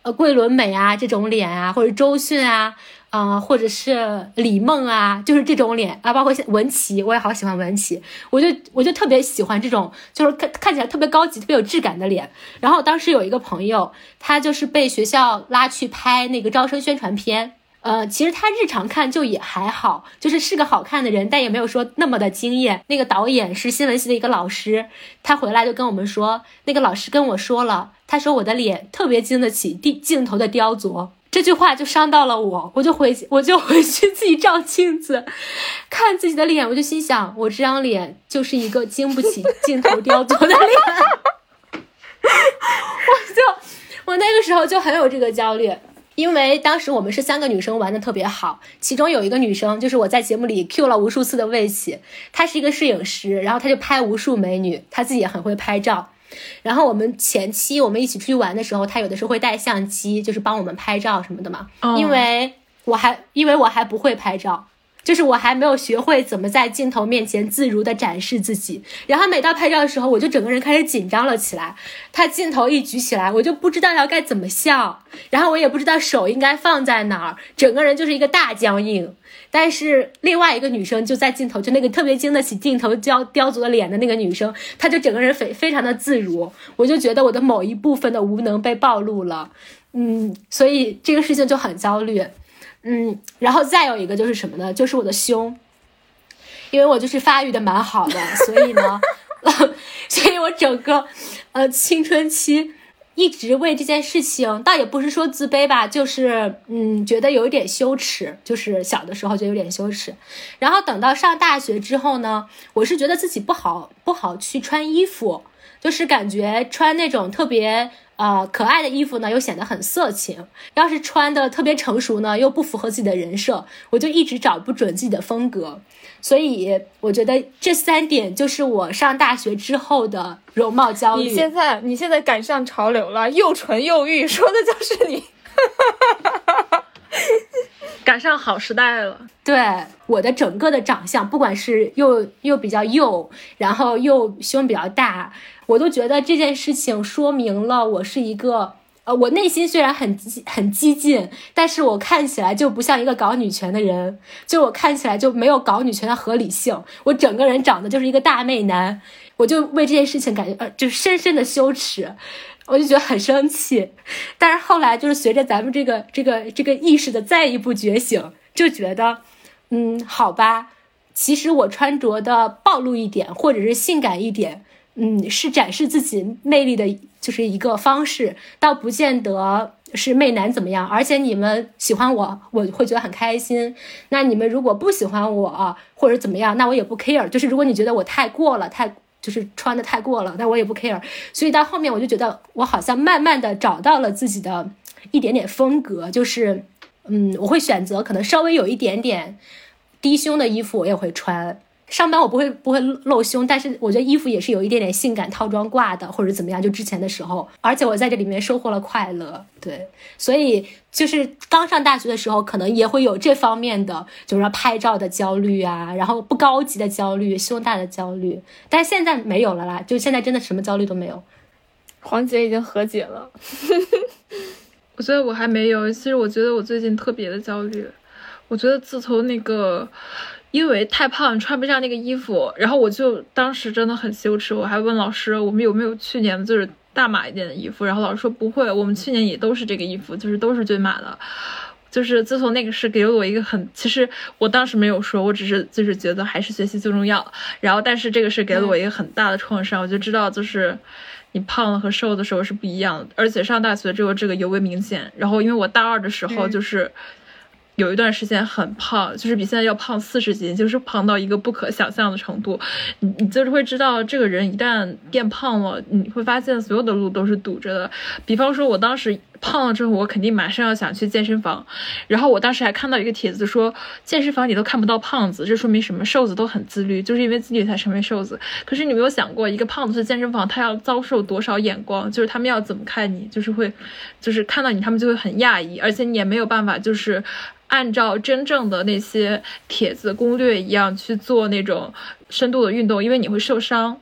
呃，桂纶镁啊这种脸啊，或者周迅啊，啊，或者是李梦啊，就是这种脸啊，包括文琪，我也好喜欢文琪，我就我就特别喜欢这种，就是看看起来特别高级、特别有质感的脸。然后当时有一个朋友，他就是被学校拉去拍那个招生宣传片。呃，其实他日常看就也还好，就是是个好看的人，但也没有说那么的惊艳。那个导演是新闻系的一个老师，他回来就跟我们说，那个老师跟我说了，他说我的脸特别经得起镜镜头的雕琢，这句话就伤到了我，我就回我就回去自己照镜子，看自己的脸，我就心想，我这张脸就是一个经不起镜头雕琢的脸，我就。我那个时候就很有这个焦虑。因为当时我们是三个女生玩的特别好，其中有一个女生就是我在节目里 Q 了无数次的魏琪，她是一个摄影师，然后她就拍无数美女，她自己也很会拍照。然后我们前期我们一起出去玩的时候，她有的时候会带相机，就是帮我们拍照什么的嘛。因为我还因为我还不会拍照。就是我还没有学会怎么在镜头面前自如的展示自己，然后每到拍照的时候，我就整个人开始紧张了起来。他镜头一举起来，我就不知道要该怎么笑，然后我也不知道手应该放在哪儿，整个人就是一个大僵硬。但是另外一个女生就在镜头，就那个特别经得起镜头雕雕琢的脸的那个女生，她就整个人非非常的自如。我就觉得我的某一部分的无能被暴露了，嗯，所以这个事情就很焦虑。嗯，然后再有一个就是什么呢？就是我的胸，因为我就是发育的蛮好的，所以呢，所以我整个呃青春期一直为这件事情，倒也不是说自卑吧，就是嗯觉得有一点羞耻，就是小的时候就有点羞耻。然后等到上大学之后呢，我是觉得自己不好不好去穿衣服，就是感觉穿那种特别。呃，可爱的衣服呢，又显得很色情；要是穿的特别成熟呢，又不符合自己的人设，我就一直找不准自己的风格。所以，我觉得这三点就是我上大学之后的容貌焦虑。你现在，你现在赶上潮流了，又纯又欲，说的就是你。赶上好时代了。对我的整个的长相，不管是又又比较幼，然后又胸比较大。我都觉得这件事情说明了我是一个，呃，我内心虽然很很激进，但是我看起来就不像一个搞女权的人，就我看起来就没有搞女权的合理性，我整个人长得就是一个大妹男，我就为这件事情感觉呃，就深深的羞耻，我就觉得很生气，但是后来就是随着咱们这个这个这个意识的再一步觉醒，就觉得，嗯，好吧，其实我穿着的暴露一点，或者是性感一点。嗯，是展示自己魅力的，就是一个方式，倒不见得是媚男怎么样。而且你们喜欢我，我会觉得很开心。那你们如果不喜欢我，或者怎么样，那我也不 care。就是如果你觉得我太过了，太就是穿的太过了，那我也不 care。所以到后面我就觉得，我好像慢慢的找到了自己的一点点风格，就是嗯，我会选择可能稍微有一点点低胸的衣服，我也会穿。上班我不会不会露胸，但是我觉得衣服也是有一点点性感套装挂的，或者怎么样。就之前的时候，而且我在这里面收获了快乐，对，所以就是刚上大学的时候，可能也会有这方面的，就是说拍照的焦虑啊，然后不高级的焦虑，胸大的焦虑。但是现在没有了啦，就现在真的什么焦虑都没有。黄姐已经和解了，我觉得我还没有。其实我觉得我最近特别的焦虑，我觉得自从那个。因为太胖穿不下那个衣服，然后我就当时真的很羞耻，我还问老师我们有没有去年就是大码一点的衣服，然后老师说不会，我们去年也都是这个衣服，就是都是均码的。就是自从那个事给了我一个很，其实我当时没有说，我只是就是觉得还是学习最重要。然后但是这个事给了我一个很大的创伤，我就知道就是你胖了和瘦的时候是不一样的，而且上大学之后这个尤为明显。然后因为我大二的时候就是。有一段时间很胖，就是比现在要胖四十斤，就是胖到一个不可想象的程度。你你就是会知道，这个人一旦变胖了，你会发现所有的路都是堵着的。比方说，我当时胖了之后，我肯定马上要想去健身房。然后我当时还看到一个帖子说，健身房里都看不到胖子，这说明什么？瘦子都很自律，就是因为自律才成为瘦子。可是你没有想过，一个胖子去健身房，他要遭受多少眼光？就是他们要怎么看你？就是会，就是看到你，他们就会很讶异，而且你也没有办法，就是。按照真正的那些帖子攻略一样去做那种深度的运动，因为你会受伤。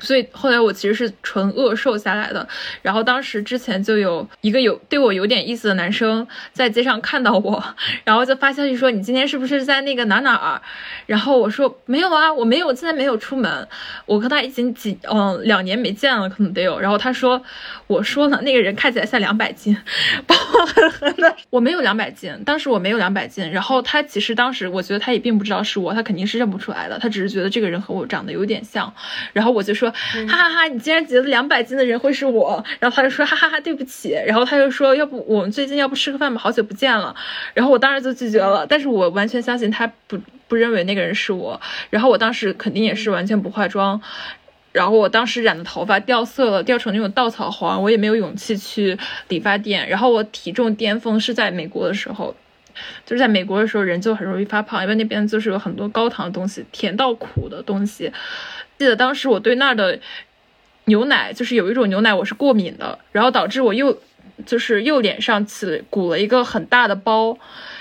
所以后来我其实是纯饿瘦下来的，然后当时之前就有一个有对我有点意思的男生在街上看到我，然后就发消息说你今天是不是在那个哪哪儿？然后我说没有啊，我没有，现在没有出门。我和他已经几嗯两年没见了，可能得有。然后他说我说了，那个人看起来像两百斤，把我狠狠的。我没有两百斤，当时我没有两百斤。然后他其实当时我觉得他也并不知道是我，他肯定是认不出来的，他只是觉得这个人和我长得有点像。然后我就说。哈哈哈！你竟然觉得两百斤的人会是我？然后他就说哈哈哈，对不起。然后他就说，要不我们最近要不吃个饭吧？好久不见了。然后我当时就拒绝了。但是我完全相信他不不认为那个人是我。然后我当时肯定也是完全不化妆。然后我当时染的头发掉色了，掉成那种稻草黄，我也没有勇气去理发店。然后我体重巅峰是在美国的时候，就是在美国的时候人就很容易发胖，因为那边就是有很多高糖的东西，甜到苦的东西。记得当时我对那儿的牛奶，就是有一种牛奶我是过敏的，然后导致我右就是右脸上起鼓了一个很大的包，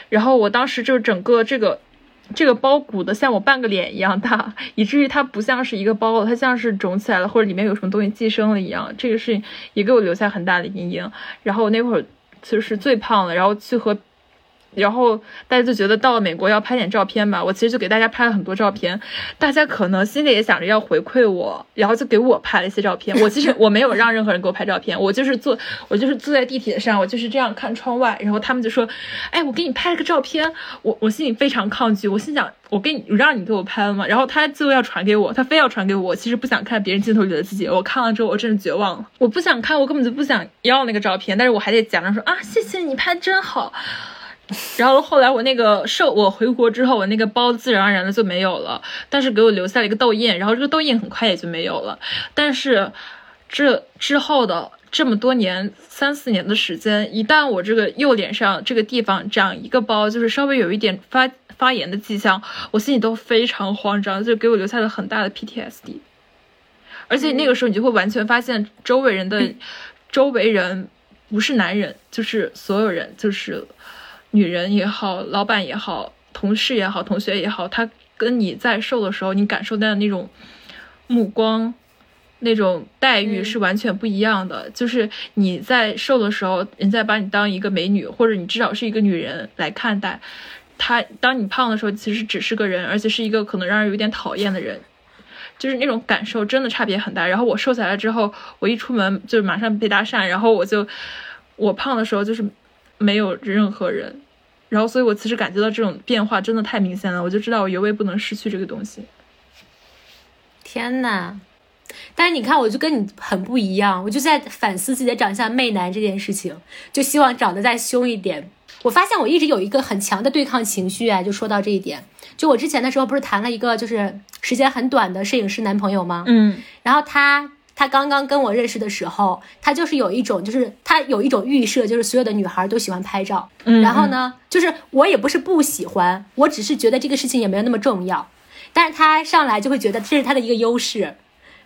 然后我当时就整个这个。这个包鼓的像我半个脸一样大，以至于它不像是一个包了，它像是肿起来了，或者里面有什么东西寄生了一样。这个事情也给我留下很大的阴影。然后我那会儿就是最胖了，然后去和。然后大家就觉得到了美国要拍点照片吧，我其实就给大家拍了很多照片，大家可能心里也想着要回馈我，然后就给我拍了一些照片。我其实 我没有让任何人给我拍照片，我就是坐我就是坐在地铁上，我就是这样看窗外，然后他们就说，哎，我给你拍了个照片，我我心里非常抗拒，我心想我给你让你给我拍了吗？然后他最后要传给我，他非要传给我，其实不想看别人镜头里的自己，我看了之后我真的绝望了，我不想看，我根本就不想要那个照片，但是我还得假装说啊，谢谢你拍真好。然后后来我那个瘦，我回国之后，我那个包自然而然的就没有了，但是给我留下了一个痘印，然后这个痘印很快也就没有了。但是这之后的这么多年，三四年的时间，一旦我这个右脸上这个地方长一个包，就是稍微有一点发发炎的迹象，我心里都非常慌张，就给我留下了很大的 PTSD。而且那个时候你就会完全发现，周围人的周围人不是男人，就是所有人，就是。女人也好，老板也好，同事也好，同学也好，他跟你在瘦的时候，你感受到的那种目光、那种待遇是完全不一样的。就是你在瘦的时候，人家把你当一个美女，或者你至少是一个女人来看待。他当你胖的时候，其实只是个人，而且是一个可能让人有点讨厌的人。就是那种感受真的差别很大。然后我瘦下来之后，我一出门就马上被搭讪，然后我就我胖的时候就是。没有任何人，然后，所以我其实感觉到这种变化真的太明显了，我就知道我尤为不能失去这个东西。天呐！但是你看，我就跟你很不一样，我就在反思自己的长相媚男这件事情，就希望长得再凶一点。我发现我一直有一个很强的对抗情绪啊，就说到这一点，就我之前的时候不是谈了一个就是时间很短的摄影师男朋友吗？嗯，然后他。他刚刚跟我认识的时候，他就是有一种，就是他有一种预设，就是所有的女孩都喜欢拍照。嗯，然后呢，就是我也不是不喜欢，我只是觉得这个事情也没有那么重要。但是他上来就会觉得这是他的一个优势，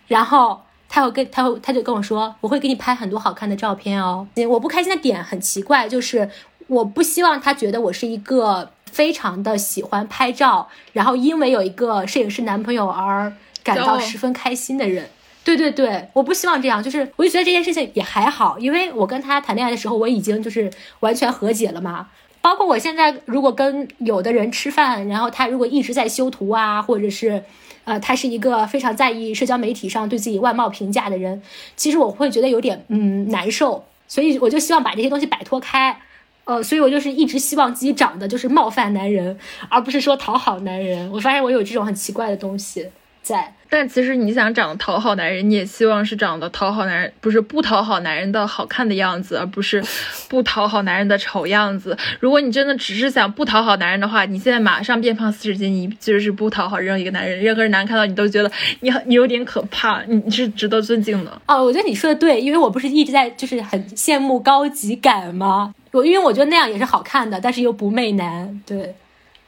然后他会跟他会他就跟我说，我会给你拍很多好看的照片哦。我不开心的点很奇怪，就是我不希望他觉得我是一个非常的喜欢拍照，然后因为有一个摄影师男朋友而感到十分开心的人。对对对，我不希望这样，就是我就觉得这件事情也还好，因为我跟他谈恋爱的时候，我已经就是完全和解了嘛。包括我现在如果跟有的人吃饭，然后他如果一直在修图啊，或者是，呃，他是一个非常在意社交媒体上对自己外貌评价的人，其实我会觉得有点嗯难受，所以我就希望把这些东西摆脱开，呃，所以我就是一直希望自己长得就是冒犯男人，而不是说讨好男人。我发现我有这种很奇怪的东西在。但其实你想长得讨好男人，你也希望是长得讨好男人，不是不讨好男人的好看的样子，而不是不讨好男人的丑样子。如果你真的只是想不讨好男人的话，你现在马上变胖四十斤，你就是不讨好任何一个男人，任何人男人看到你都觉得你很你有点可怕，你你是值得尊敬的。哦，我觉得你说的对，因为我不是一直在就是很羡慕高级感吗？我因为我觉得那样也是好看的，但是又不媚男。对，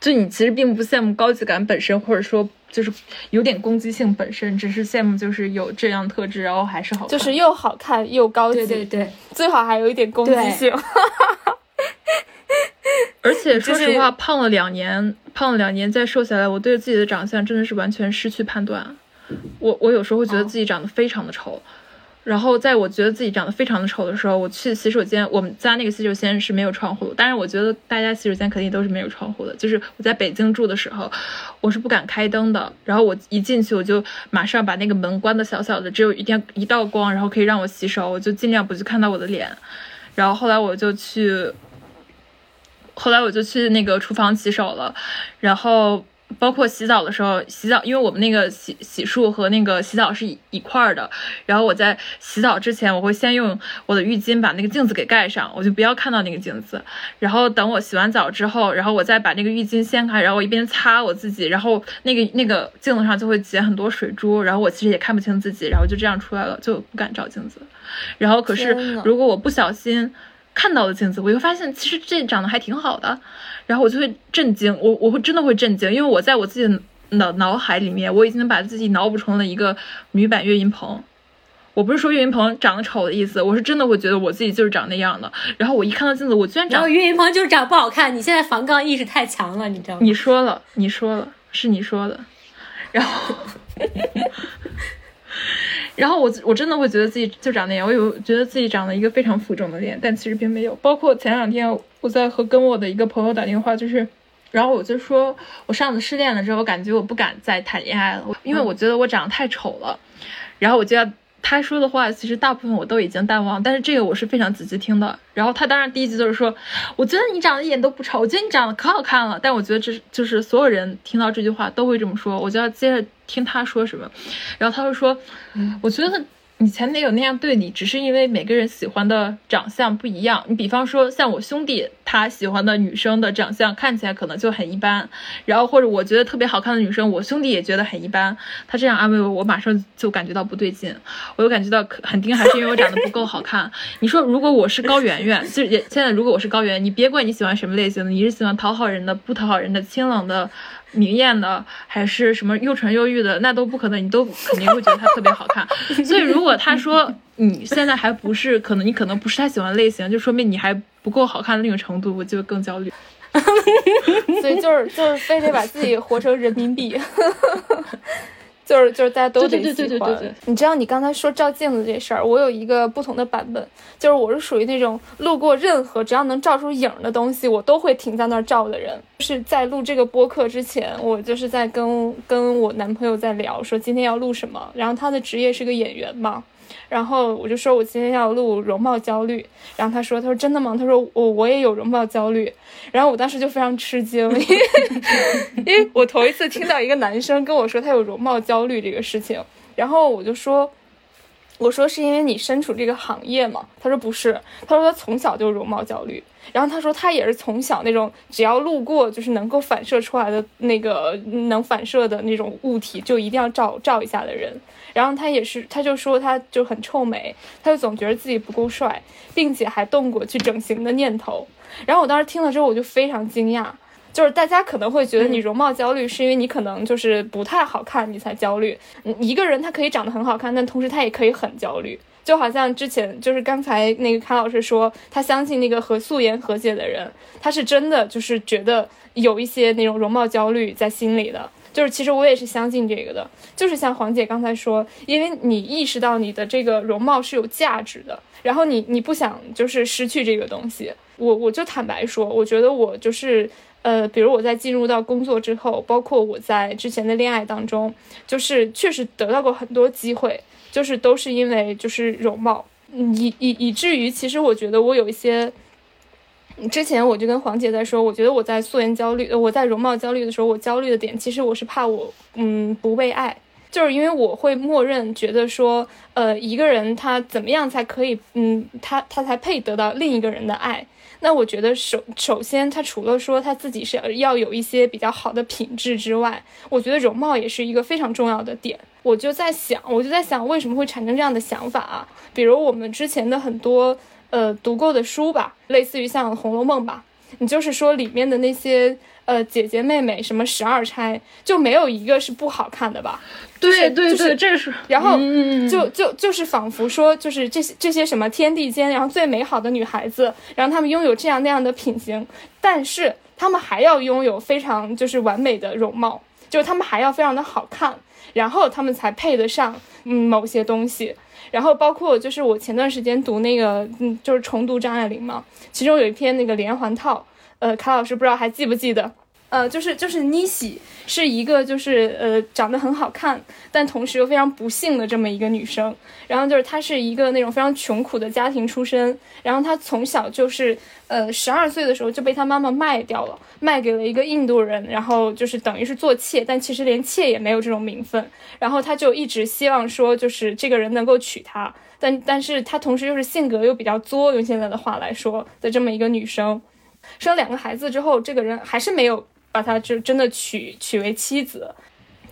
就你其实并不羡慕高级感本身，或者说。就是有点攻击性本身，只是羡慕就是有这样特质，然后还是好，就是又好看又高级，对对对，最好还有一点攻击性。而且说实话，胖了两年，胖了两年再瘦下来，我对自己的长相真的是完全失去判断。我我有时候会觉得自己长得非常的丑。然后在我觉得自己长得非常的丑的时候，我去洗手间，我们家那个洗手间是没有窗户，但是我觉得大家洗手间肯定都是没有窗户的。就是我在北京住的时候，我是不敢开灯的。然后我一进去，我就马上把那个门关的小小的，只有一点一道光，然后可以让我洗手，我就尽量不去看到我的脸。然后后来我就去，后来我就去那个厨房洗手了，然后。包括洗澡的时候，洗澡，因为我们那个洗洗漱和那个洗澡是一一块儿的。然后我在洗澡之前，我会先用我的浴巾把那个镜子给盖上，我就不要看到那个镜子。然后等我洗完澡之后，然后我再把那个浴巾掀开，然后我一边擦我自己，然后那个那个镜子上就会结很多水珠，然后我其实也看不清自己，然后就这样出来了，就不敢照镜子。然后可是如果我不小心看到了镜子，我又发现其实这长得还挺好的，然后我就会震惊，我我会真的会震惊，因为我在我自己的脑脑海里面，我已经把自己脑补成了一个女版岳云鹏。我不是说岳云鹏长得丑的意思，我是真的会觉得我自己就是长那样的。然后我一看到镜子，我居然长然后岳云鹏就是长不好看，你现在防杠意识太强了，你知道吗？你说了，你说了，是你说的，然后，然后我我真的会觉得自己就长那样，我有觉得自己长了一个非常浮肿的脸，但其实并没有。包括前两天我在和跟我的一个朋友打电话，就是，然后我就说我上次失恋了之后，我感觉我不敢再谈恋爱了，因为我觉得我长得太丑了，然后我就要。他说的话其实大部分我都已经淡忘，但是这个我是非常仔细听的。然后他当然第一句就是说，我觉得你长得一点都不丑，我觉得你长得可好看了。但我觉得这是就是所有人听到这句话都会这么说，我就要接着听他说什么。然后他就说，我觉得你前男友那样对你，只是因为每个人喜欢的长相不一样。你比方说像我兄弟，他喜欢的女生的长相看起来可能就很一般，然后或者我觉得特别好看的女生，我兄弟也觉得很一般。他这样安慰我，我马上就感觉到不对劲，我就感觉到肯定还是因为我长得不够好看。你说如果我是高圆圆，就是也现在如果我是高圆，你别管你喜欢什么类型的，你是喜欢讨好人的、不讨好人的、清冷的。明艳的还是什么又纯又欲的，那都不可能，你都肯定会觉得他特别好看。所以如果他说你现在还不是，可能你可能不是他喜欢的类型，就说明你还不够好看的那种程度，我就更焦虑。所以就是就是非得把自己活成人民币，就是就是大家都得对对对喜欢。对对对对你知道你刚才说照镜子这事儿，我有一个不同的版本，就是我是属于那种路过任何只要能照出影儿的东西，我都会停在那儿照的人。就是在录这个播客之前，我就是在跟跟我男朋友在聊，说今天要录什么，然后他的职业是个演员嘛。然后我就说，我今天要录容貌焦虑。然后他说，他说真的吗？他说我我也有容貌焦虑。然后我当时就非常吃惊，因为因为我头一次听到一个男生跟我说他有容貌焦虑这个事情。然后我就说，我说是因为你身处这个行业吗？他说不是，他说他从小就容貌焦虑。然后他说他也是从小那种只要路过就是能够反射出来的那个能反射的那种物体就一定要照照一下的人。然后他也是，他就说他就很臭美，他就总觉得自己不够帅，并且还动过去整形的念头。然后我当时听了之后，我就非常惊讶，就是大家可能会觉得你容貌焦虑是因为你可能就是不太好看，你才焦虑。嗯，一个人他可以长得很好看，但同时他也可以很焦虑。就好像之前就是刚才那个卡老师说，他相信那个和素颜和解的人，他是真的就是觉得有一些那种容貌焦虑在心里的。就是其实我也是相信这个的，就是像黄姐刚才说，因为你意识到你的这个容貌是有价值的，然后你你不想就是失去这个东西。我我就坦白说，我觉得我就是呃，比如我在进入到工作之后，包括我在之前的恋爱当中，就是确实得到过很多机会，就是都是因为就是容貌，以以以至于其实我觉得我有一些。之前我就跟黄姐在说，我觉得我在素颜焦虑，我在容貌焦虑的时候，我焦虑的点其实我是怕我，嗯，不被爱，就是因为我会默认觉得说，呃，一个人他怎么样才可以，嗯，他他才配得到另一个人的爱。那我觉得首首先，他除了说他自己是要有一些比较好的品质之外，我觉得容貌也是一个非常重要的点。我就在想，我就在想，为什么会产生这样的想法啊？比如我们之前的很多。呃，读过的书吧，类似于像《红楼梦》吧，你就是说里面的那些呃姐姐妹妹，什么十二钗，就没有一个是不好看的吧？对对就是对，这是然后嗯就就就是仿佛说，就是这些这些什么天地间，然后最美好的女孩子，然后她们拥有这样那样的品行，但是她们还要拥有非常就是完美的容貌，就是她们还要非常的好看，然后他们才配得上嗯某些东西。然后包括就是我前段时间读那个，嗯，就是重读张爱玲嘛，其中有一篇那个连环套，呃，卡老师不知道还记不记得？呃，就是就是妮喜是一个就是呃长得很好看，但同时又非常不幸的这么一个女生。然后就是她是一个那种非常穷苦的家庭出身，然后她从小就是呃十二岁的时候就被她妈妈卖掉了，卖给了一个印度人，然后就是等于是做妾，但其实连妾也没有这种名分。然后她就一直希望说就是这个人能够娶她，但但是她同时又是性格又比较作，用现在的话来说的这么一个女生。生两个孩子之后，这个人还是没有。把她就真的娶娶为妻子，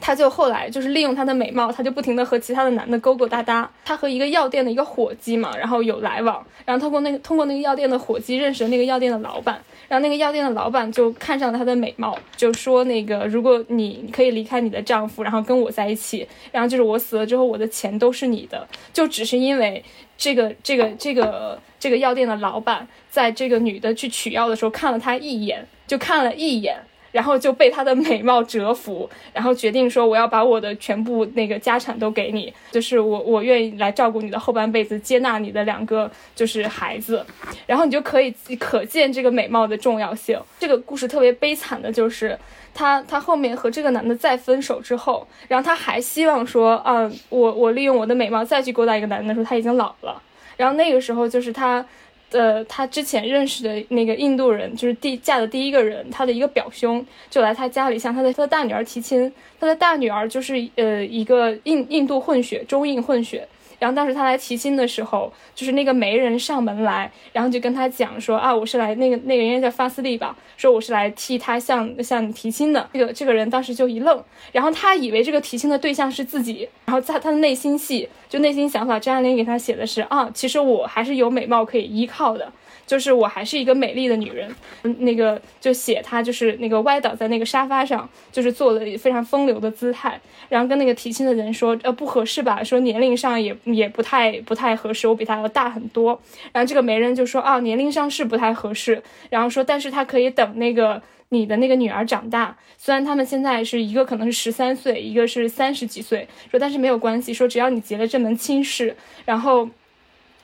他就后来就是利用她的美貌，他就不停的和其他的男的勾勾搭搭。他和一个药店的一个伙计嘛，然后有来往，然后通过那个通过那个药店的伙计认识了那个药店的老板，然后那个药店的老板就看上了她的美貌，就说那个如果你可以离开你的丈夫，然后跟我在一起，然后就是我死了之后，我的钱都是你的，就只是因为这个这个这个这个药店的老板在这个女的去取药的时候看了她一眼，就看了一眼。然后就被她的美貌折服，然后决定说我要把我的全部那个家产都给你，就是我我愿意来照顾你的后半辈子，接纳你的两个就是孩子，然后你就可以可见这个美貌的重要性。这个故事特别悲惨的就是她她后面和这个男的再分手之后，然后她还希望说，嗯，我我利用我的美貌再去勾搭一个男的，的时候他已经老了，然后那个时候就是她。呃，他之前认识的那个印度人，就是第嫁的第一个人，他的一个表兄就来他家里向他的他的大女儿提亲，他的大女儿就是呃一个印印度混血，中印混血。然后当时他来提亲的时候，就是那个媒人上门来，然后就跟他讲说啊，我是来那个那个人家叫发斯利吧，说我是来替他向向你提亲的。这个这个人当时就一愣，然后他以为这个提亲的对象是自己，然后在他的内心戏就内心想法，张爱玲给他写的是啊，其实我还是有美貌可以依靠的。就是我还是一个美丽的女人，那个就写她就是那个歪倒在那个沙发上，就是做了非常风流的姿态，然后跟那个提亲的人说，呃不合适吧，说年龄上也也不太不太合适，我比他要大很多。然后这个媒人就说，啊年龄上是不太合适，然后说但是他可以等那个你的那个女儿长大，虽然他们现在是一个可能是十三岁，一个是三十几岁，说但是没有关系，说只要你结了这门亲事，然后。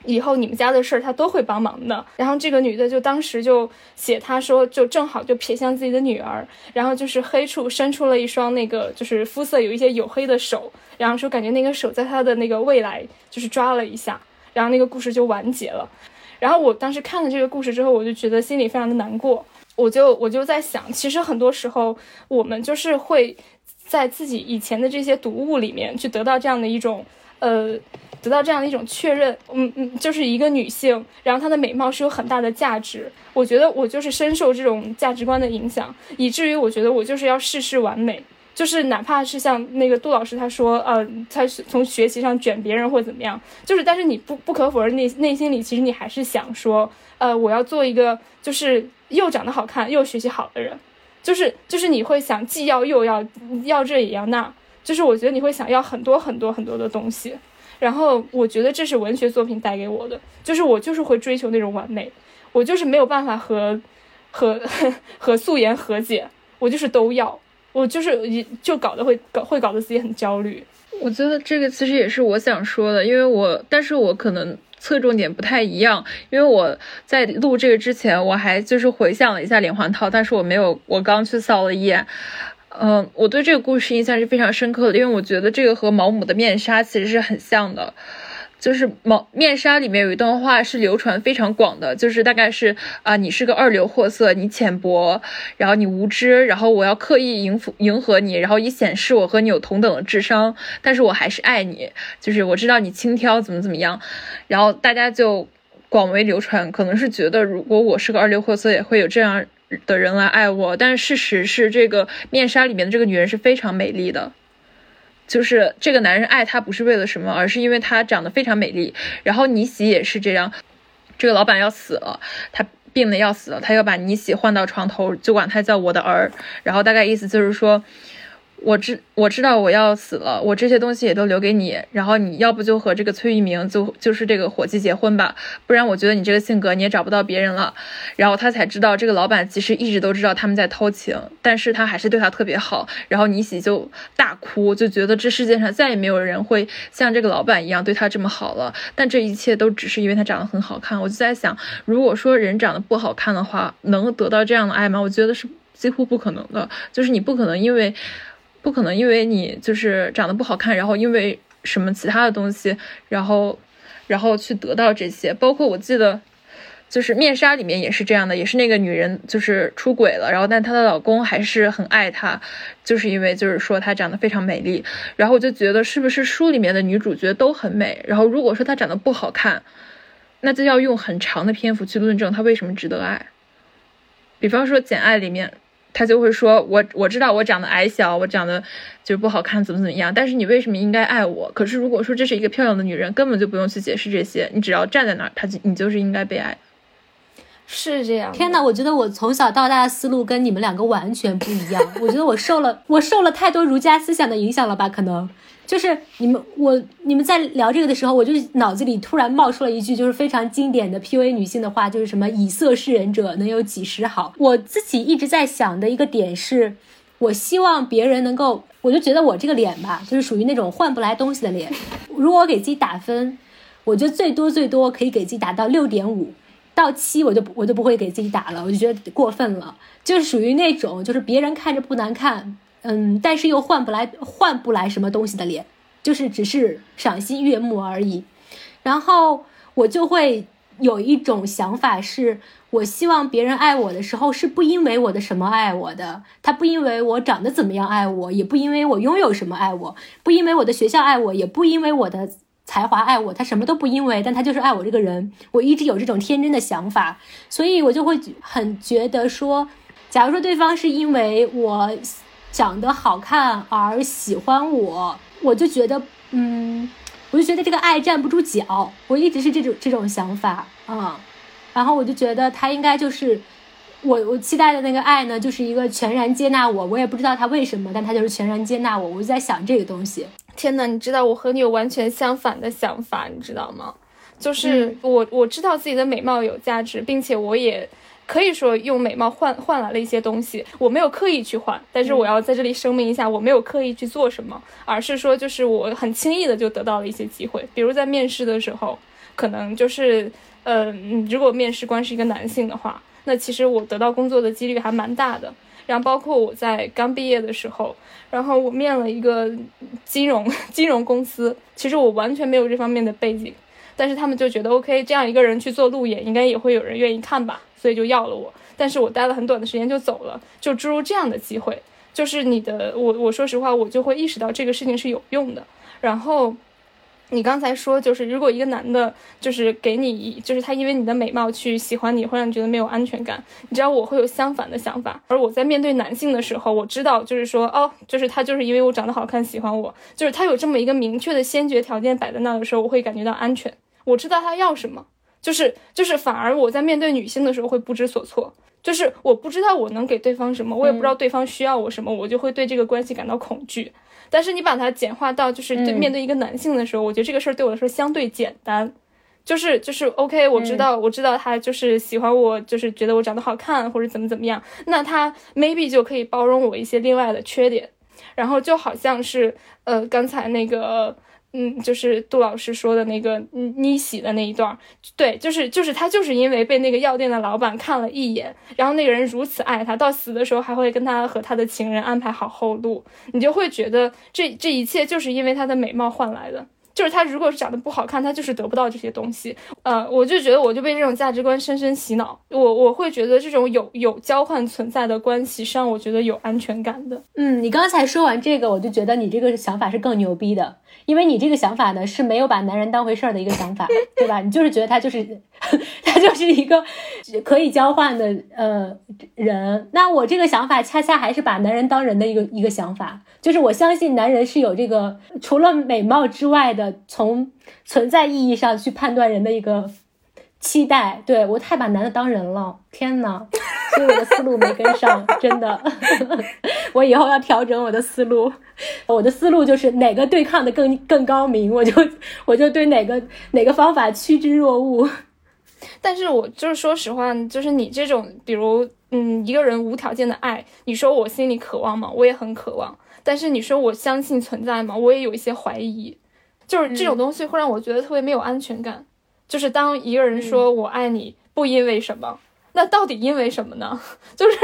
以后你们家的事儿他都会帮忙的。然后这个女的就当时就写，她说就正好就瞥向自己的女儿，然后就是黑处伸出了一双那个就是肤色有一些黝黑的手，然后说感觉那个手在她的那个未来就是抓了一下，然后那个故事就完结了。然后我当时看了这个故事之后，我就觉得心里非常的难过，我就我就在想，其实很多时候我们就是会在自己以前的这些读物里面去得到这样的一种呃。得到这样的一种确认，嗯嗯，就是一个女性，然后她的美貌是有很大的价值。我觉得我就是深受这种价值观的影响，以至于我觉得我就是要事事完美，就是哪怕是像那个杜老师他说，呃，他是从学习上卷别人或怎么样，就是但是你不不可否认内内心里其实你还是想说，呃，我要做一个就是又长得好看又学习好的人，就是就是你会想既要又要要这也要那，就是我觉得你会想要很多很多很多的东西。然后我觉得这是文学作品带给我的，就是我就是会追求那种完美，我就是没有办法和和和素颜和解，我就是都要，我就是就搞得会搞会搞得自己很焦虑。我觉得这个其实也是我想说的，因为我但是我可能侧重点不太一样，因为我在录这个之前我还就是回想了一下连环套，但是我没有，我刚去扫了一眼。嗯，我对这个故事印象是非常深刻的，因为我觉得这个和毛姆的面纱其实是很像的，就是毛面纱里面有一段话是流传非常广的，就是大概是啊，你是个二流货色，你浅薄，然后你无知，然后我要刻意迎服迎合你，然后以显示我和你有同等的智商，但是我还是爱你，就是我知道你轻佻怎么怎么样，然后大家就广为流传，可能是觉得如果我是个二流货色，也会有这样。的人来爱我，但是事实是，这个面纱里面的这个女人是非常美丽的，就是这个男人爱她不是为了什么，而是因为她长得非常美丽。然后尼喜也是这样，这个老板要死了，他病的要死了，他要把尼喜换到床头，就管他叫我的儿。然后大概意思就是说。我知我知道我要死了，我这些东西也都留给你，然后你要不就和这个崔玉明就就是这个伙计结婚吧，不然我觉得你这个性格你也找不到别人了。然后他才知道这个老板其实一直都知道他们在偷情，但是他还是对他特别好。然后妮喜就大哭，就觉得这世界上再也没有人会像这个老板一样对他这么好了。但这一切都只是因为他长得很好看。我就在想，如果说人长得不好看的话，能得到这样的爱吗？我觉得是。几乎不可能的。就是你不可能因为，不可能因为你就是长得不好看，然后因为什么其他的东西，然后，然后去得到这些。包括我记得。就是面纱里面也是这样的，也是那个女人就是出轨了，然后但她的老公还是很爱她，就是因为就是说她长得非常美丽，然后我就觉得是不是书里面的女主角都很美，然后如果说她长得不好看，那就要用很长的篇幅去论证她为什么值得爱。比方说《简爱》里面，他就会说我我知道我长得矮小，我长得就是不好看，怎么怎么样，但是你为什么应该爱我？可是如果说这是一个漂亮的女人，根本就不用去解释这些，你只要站在那儿，她就你就是应该被爱。是这样，天哪！我觉得我从小到大的思路跟你们两个完全不一样。我觉得我受了，我受了太多儒家思想的影响了吧？可能就是你们，我你们在聊这个的时候，我就脑子里突然冒出了一句，就是非常经典的 PUA 女性的话，就是什么“以色示人者，能有几时好”。我自己一直在想的一个点是，我希望别人能够，我就觉得我这个脸吧，就是属于那种换不来东西的脸。如果我给自己打分，我觉得最多最多可以给自己打到六点五。到七我就我就不会给自己打了，我就觉得过分了，就是属于那种就是别人看着不难看，嗯，但是又换不来换不来什么东西的脸，就是只是赏心悦目而已。然后我就会有一种想法，是我希望别人爱我的时候，是不因为我的什么爱我的，他不因为我长得怎么样爱我，也不因为我拥有什么爱我，不因为我的学校爱我，也不因为我的。才华爱我，他什么都不因为，但他就是爱我这个人。我一直有这种天真的想法，所以我就会很觉得说，假如说对方是因为我长得好看而喜欢我，我就觉得，嗯，我就觉得这个爱站不住脚。我一直是这种这种想法啊，然后我就觉得他应该就是我我期待的那个爱呢，就是一个全然接纳我。我也不知道他为什么，但他就是全然接纳我。我就在想这个东西。天呐，你知道我和你有完全相反的想法，你知道吗？就是我我知道自己的美貌有价值，并且我也可以说用美貌换换来了一些东西。我没有刻意去换，但是我要在这里声明一下，我没有刻意去做什么，而是说就是我很轻易的就得到了一些机会。比如在面试的时候，可能就是呃，如果面试官是一个男性的话，那其实我得到工作的几率还蛮大的。然后包括我在刚毕业的时候。然后我面了一个金融 金融公司，其实我完全没有这方面的背景，但是他们就觉得 OK，这样一个人去做路演，应该也会有人愿意看吧，所以就要了我。但是我待了很短的时间就走了，就诸如这样的机会，就是你的我我说实话，我就会意识到这个事情是有用的，然后。你刚才说，就是如果一个男的，就是给你，就是他因为你的美貌去喜欢你，会让你觉得没有安全感。你知道我会有相反的想法，而我在面对男性的时候，我知道就是说，哦，就是他就是因为我长得好看喜欢我，就是他有这么一个明确的先决条件摆在那的时候，我会感觉到安全。我知道他要什么，就是就是反而我在面对女性的时候会不知所措，就是我不知道我能给对方什么，我也不知道对方需要我什么，我就会对这个关系感到恐惧。但是你把它简化到就是对面对一个男性的时候，我觉得这个事儿对我来说相对简单，就是就是 OK，我知道我知道他就是喜欢我，就是觉得我长得好看或者怎么怎么样，那他 maybe 就可以包容我一些另外的缺点，然后就好像是呃刚才那个。嗯，就是杜老师说的那个妮喜的那一段，对，就是就是他就是因为被那个药店的老板看了一眼，然后那个人如此爱他，到死的时候还会跟他和他的情人安排好后路，你就会觉得这这一切就是因为他的美貌换来的。就是他如果是长得不好看，他就是得不到这些东西。呃，我就觉得我就被这种价值观深深洗脑。我我会觉得这种有有交换存在的关系是让我觉得有安全感的。嗯，你刚才说完这个，我就觉得你这个想法是更牛逼的，因为你这个想法呢是没有把男人当回事儿的一个想法，对吧？你就是觉得他就是 他就是一个可以交换的呃人。那我这个想法恰恰还是把男人当人的一个一个想法。就是我相信男人是有这个除了美貌之外的，从存在意义上去判断人的一个期待。对我太把男的当人了，天呐，所以我的思路没跟上，真的。我以后要调整我的思路，我的思路就是哪个对抗的更更高明，我就我就对哪个哪个方法趋之若鹜。但是我就是说实话，就是你这种，比如嗯，一个人无条件的爱，你说我心里渴望吗？我也很渴望。但是你说我相信存在吗？我也有一些怀疑，就是这种东西会让我觉得特别没有安全感。就是当一个人说我爱你，不因为什么，那到底因为什么呢？就是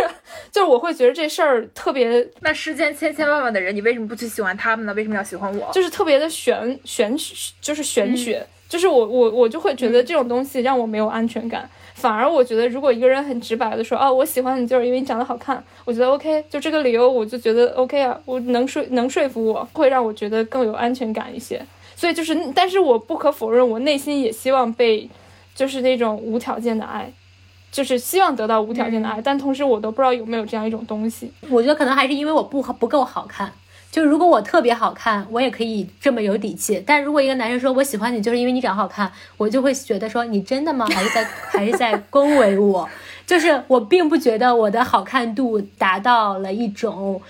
就是我会觉得这事儿特别，那世间千千万万的人，你为什么不去喜欢他们呢？为什么要喜欢我？就是特别的玄玄，就是玄学，就是我我我就会觉得这种东西让我没有安全感。反而我觉得，如果一个人很直白的说，哦，我喜欢你就是因为你长得好看，我觉得 OK，就这个理由，我就觉得 OK 啊，我能说能说服我，会让我觉得更有安全感一些。所以就是，但是我不可否认，我内心也希望被，就是那种无条件的爱，就是希望得到无条件的爱，但同时我都不知道有没有这样一种东西。我觉得可能还是因为我不不够好看。就如果我特别好看，我也可以这么有底气。但如果一个男生说我喜欢你，就是因为你长好看，我就会觉得说你真的吗？还是在还是在恭维我？就是我并不觉得我的好看度达到了一种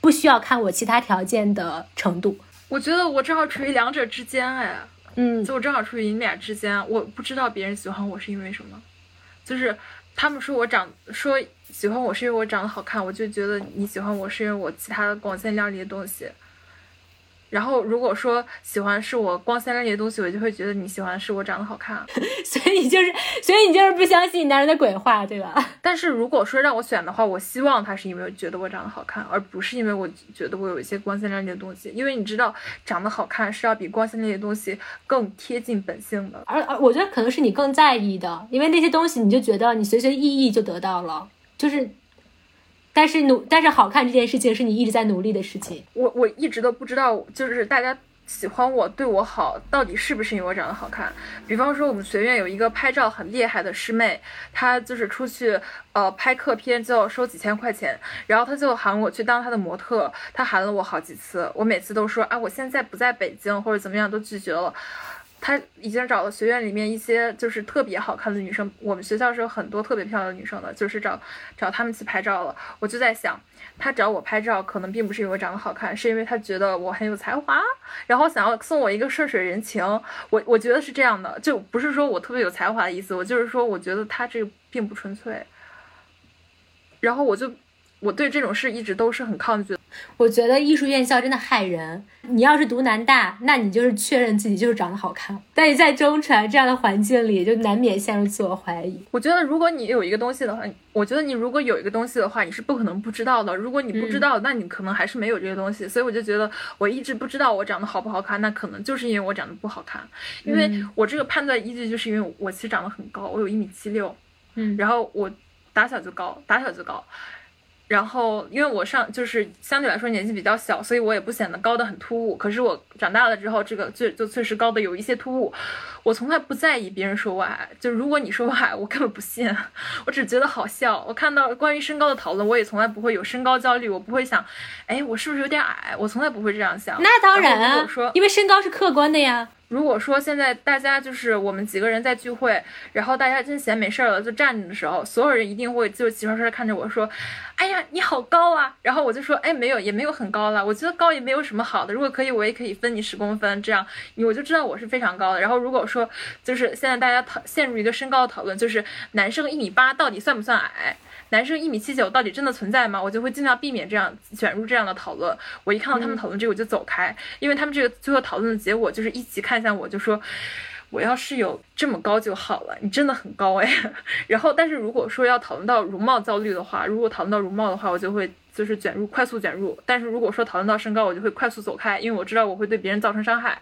不需要看我其他条件的程度。我觉得我正好处于两者之间，哎，嗯，就我正好处于你俩之间。我不知道别人喜欢我是因为什么，就是他们说我长说。喜欢我是因为我长得好看，我就觉得你喜欢我是因为我其他的光鲜亮丽的东西。然后如果说喜欢是我光鲜亮丽的东西，我就会觉得你喜欢是我长得好看。所以你就是，所以你就是不相信男人的鬼话，对吧？但是如果说让我选的话，我希望他是因为觉得我长得好看，而不是因为我觉得我有一些光鲜亮丽的东西。因为你知道，长得好看是要比光鲜亮丽的东西更贴近本性的。而而我觉得可能是你更在意的，因为那些东西你就觉得你随随意意就得到了。就是，但是努，但是好看这件事情是你一直在努力的事情。我我一直都不知道，就是大家喜欢我、对我好，到底是不是因为我长得好看？比方说，我们学院有一个拍照很厉害的师妹，她就是出去呃拍客片就要收几千块钱，然后她就喊我去当她的模特，她喊了我好几次，我每次都说啊，我现在不在北京或者怎么样，都拒绝了。他已经找了学院里面一些就是特别好看的女生，我们学校是有很多特别漂亮的女生的，就是找找他们去拍照了。我就在想，他找我拍照可能并不是因为我长得好看，是因为他觉得我很有才华，然后想要送我一个顺水人情。我我觉得是这样的，就不是说我特别有才华的意思，我就是说我觉得他这个并不纯粹。然后我就。我对这种事一直都是很抗拒的。我觉得艺术院校真的害人。你要是读南大，那你就是确认自己就是长得好看。但你在中传这样的环境里，就难免陷入自我怀疑。我觉得如果你有一个东西的话，我觉得你如果有一个东西的话，你是不可能不知道的。如果你不知道，那你可能还是没有这个东西。所以我就觉得我一直不知道我长得好不好看，那可能就是因为我长得不好看。因为我这个判断依据就是因为我其实长得很高，我有一米七六，嗯，然后我打小就高，打小就高。然后，因为我上就是相对来说年纪比较小，所以我也不显得高的很突兀。可是我长大了之后，这个就就确实高的有一些突兀。我从来不在意别人说我矮，就如果你说我矮，我根本不信，我只觉得好笑。我看到关于身高的讨论，我也从来不会有身高焦虑，我不会想，哎，我是不是有点矮？我从来不会这样想。那当然啊，因为身高是客观的呀。如果说现在大家就是我们几个人在聚会，然后大家真闲没事儿了就站着的时候，所有人一定会就齐刷刷看着我说：“哎呀，你好高啊！”然后我就说：“哎，没有，也没有很高了。我觉得高也没有什么好的。如果可以，我也可以分你十公分，这样我就知道我是非常高的。然后如果说就是现在大家讨陷入一个身高的讨论，就是男生一米八到底算不算矮？”男生一米七九到底真的存在吗？我就会尽量避免这样卷入这样的讨论。我一看到他们讨论这个，我就走开，因为他们这个最后讨论的结果就是一起看向我，就说我要是有这么高就好了。你真的很高哎。然后，但是如果说要讨论到容貌焦虑的话，如果讨论到容貌的话，我就会就是卷入，快速卷入。但是如果说讨论到身高，我就会快速走开，因为我知道我会对别人造成伤害。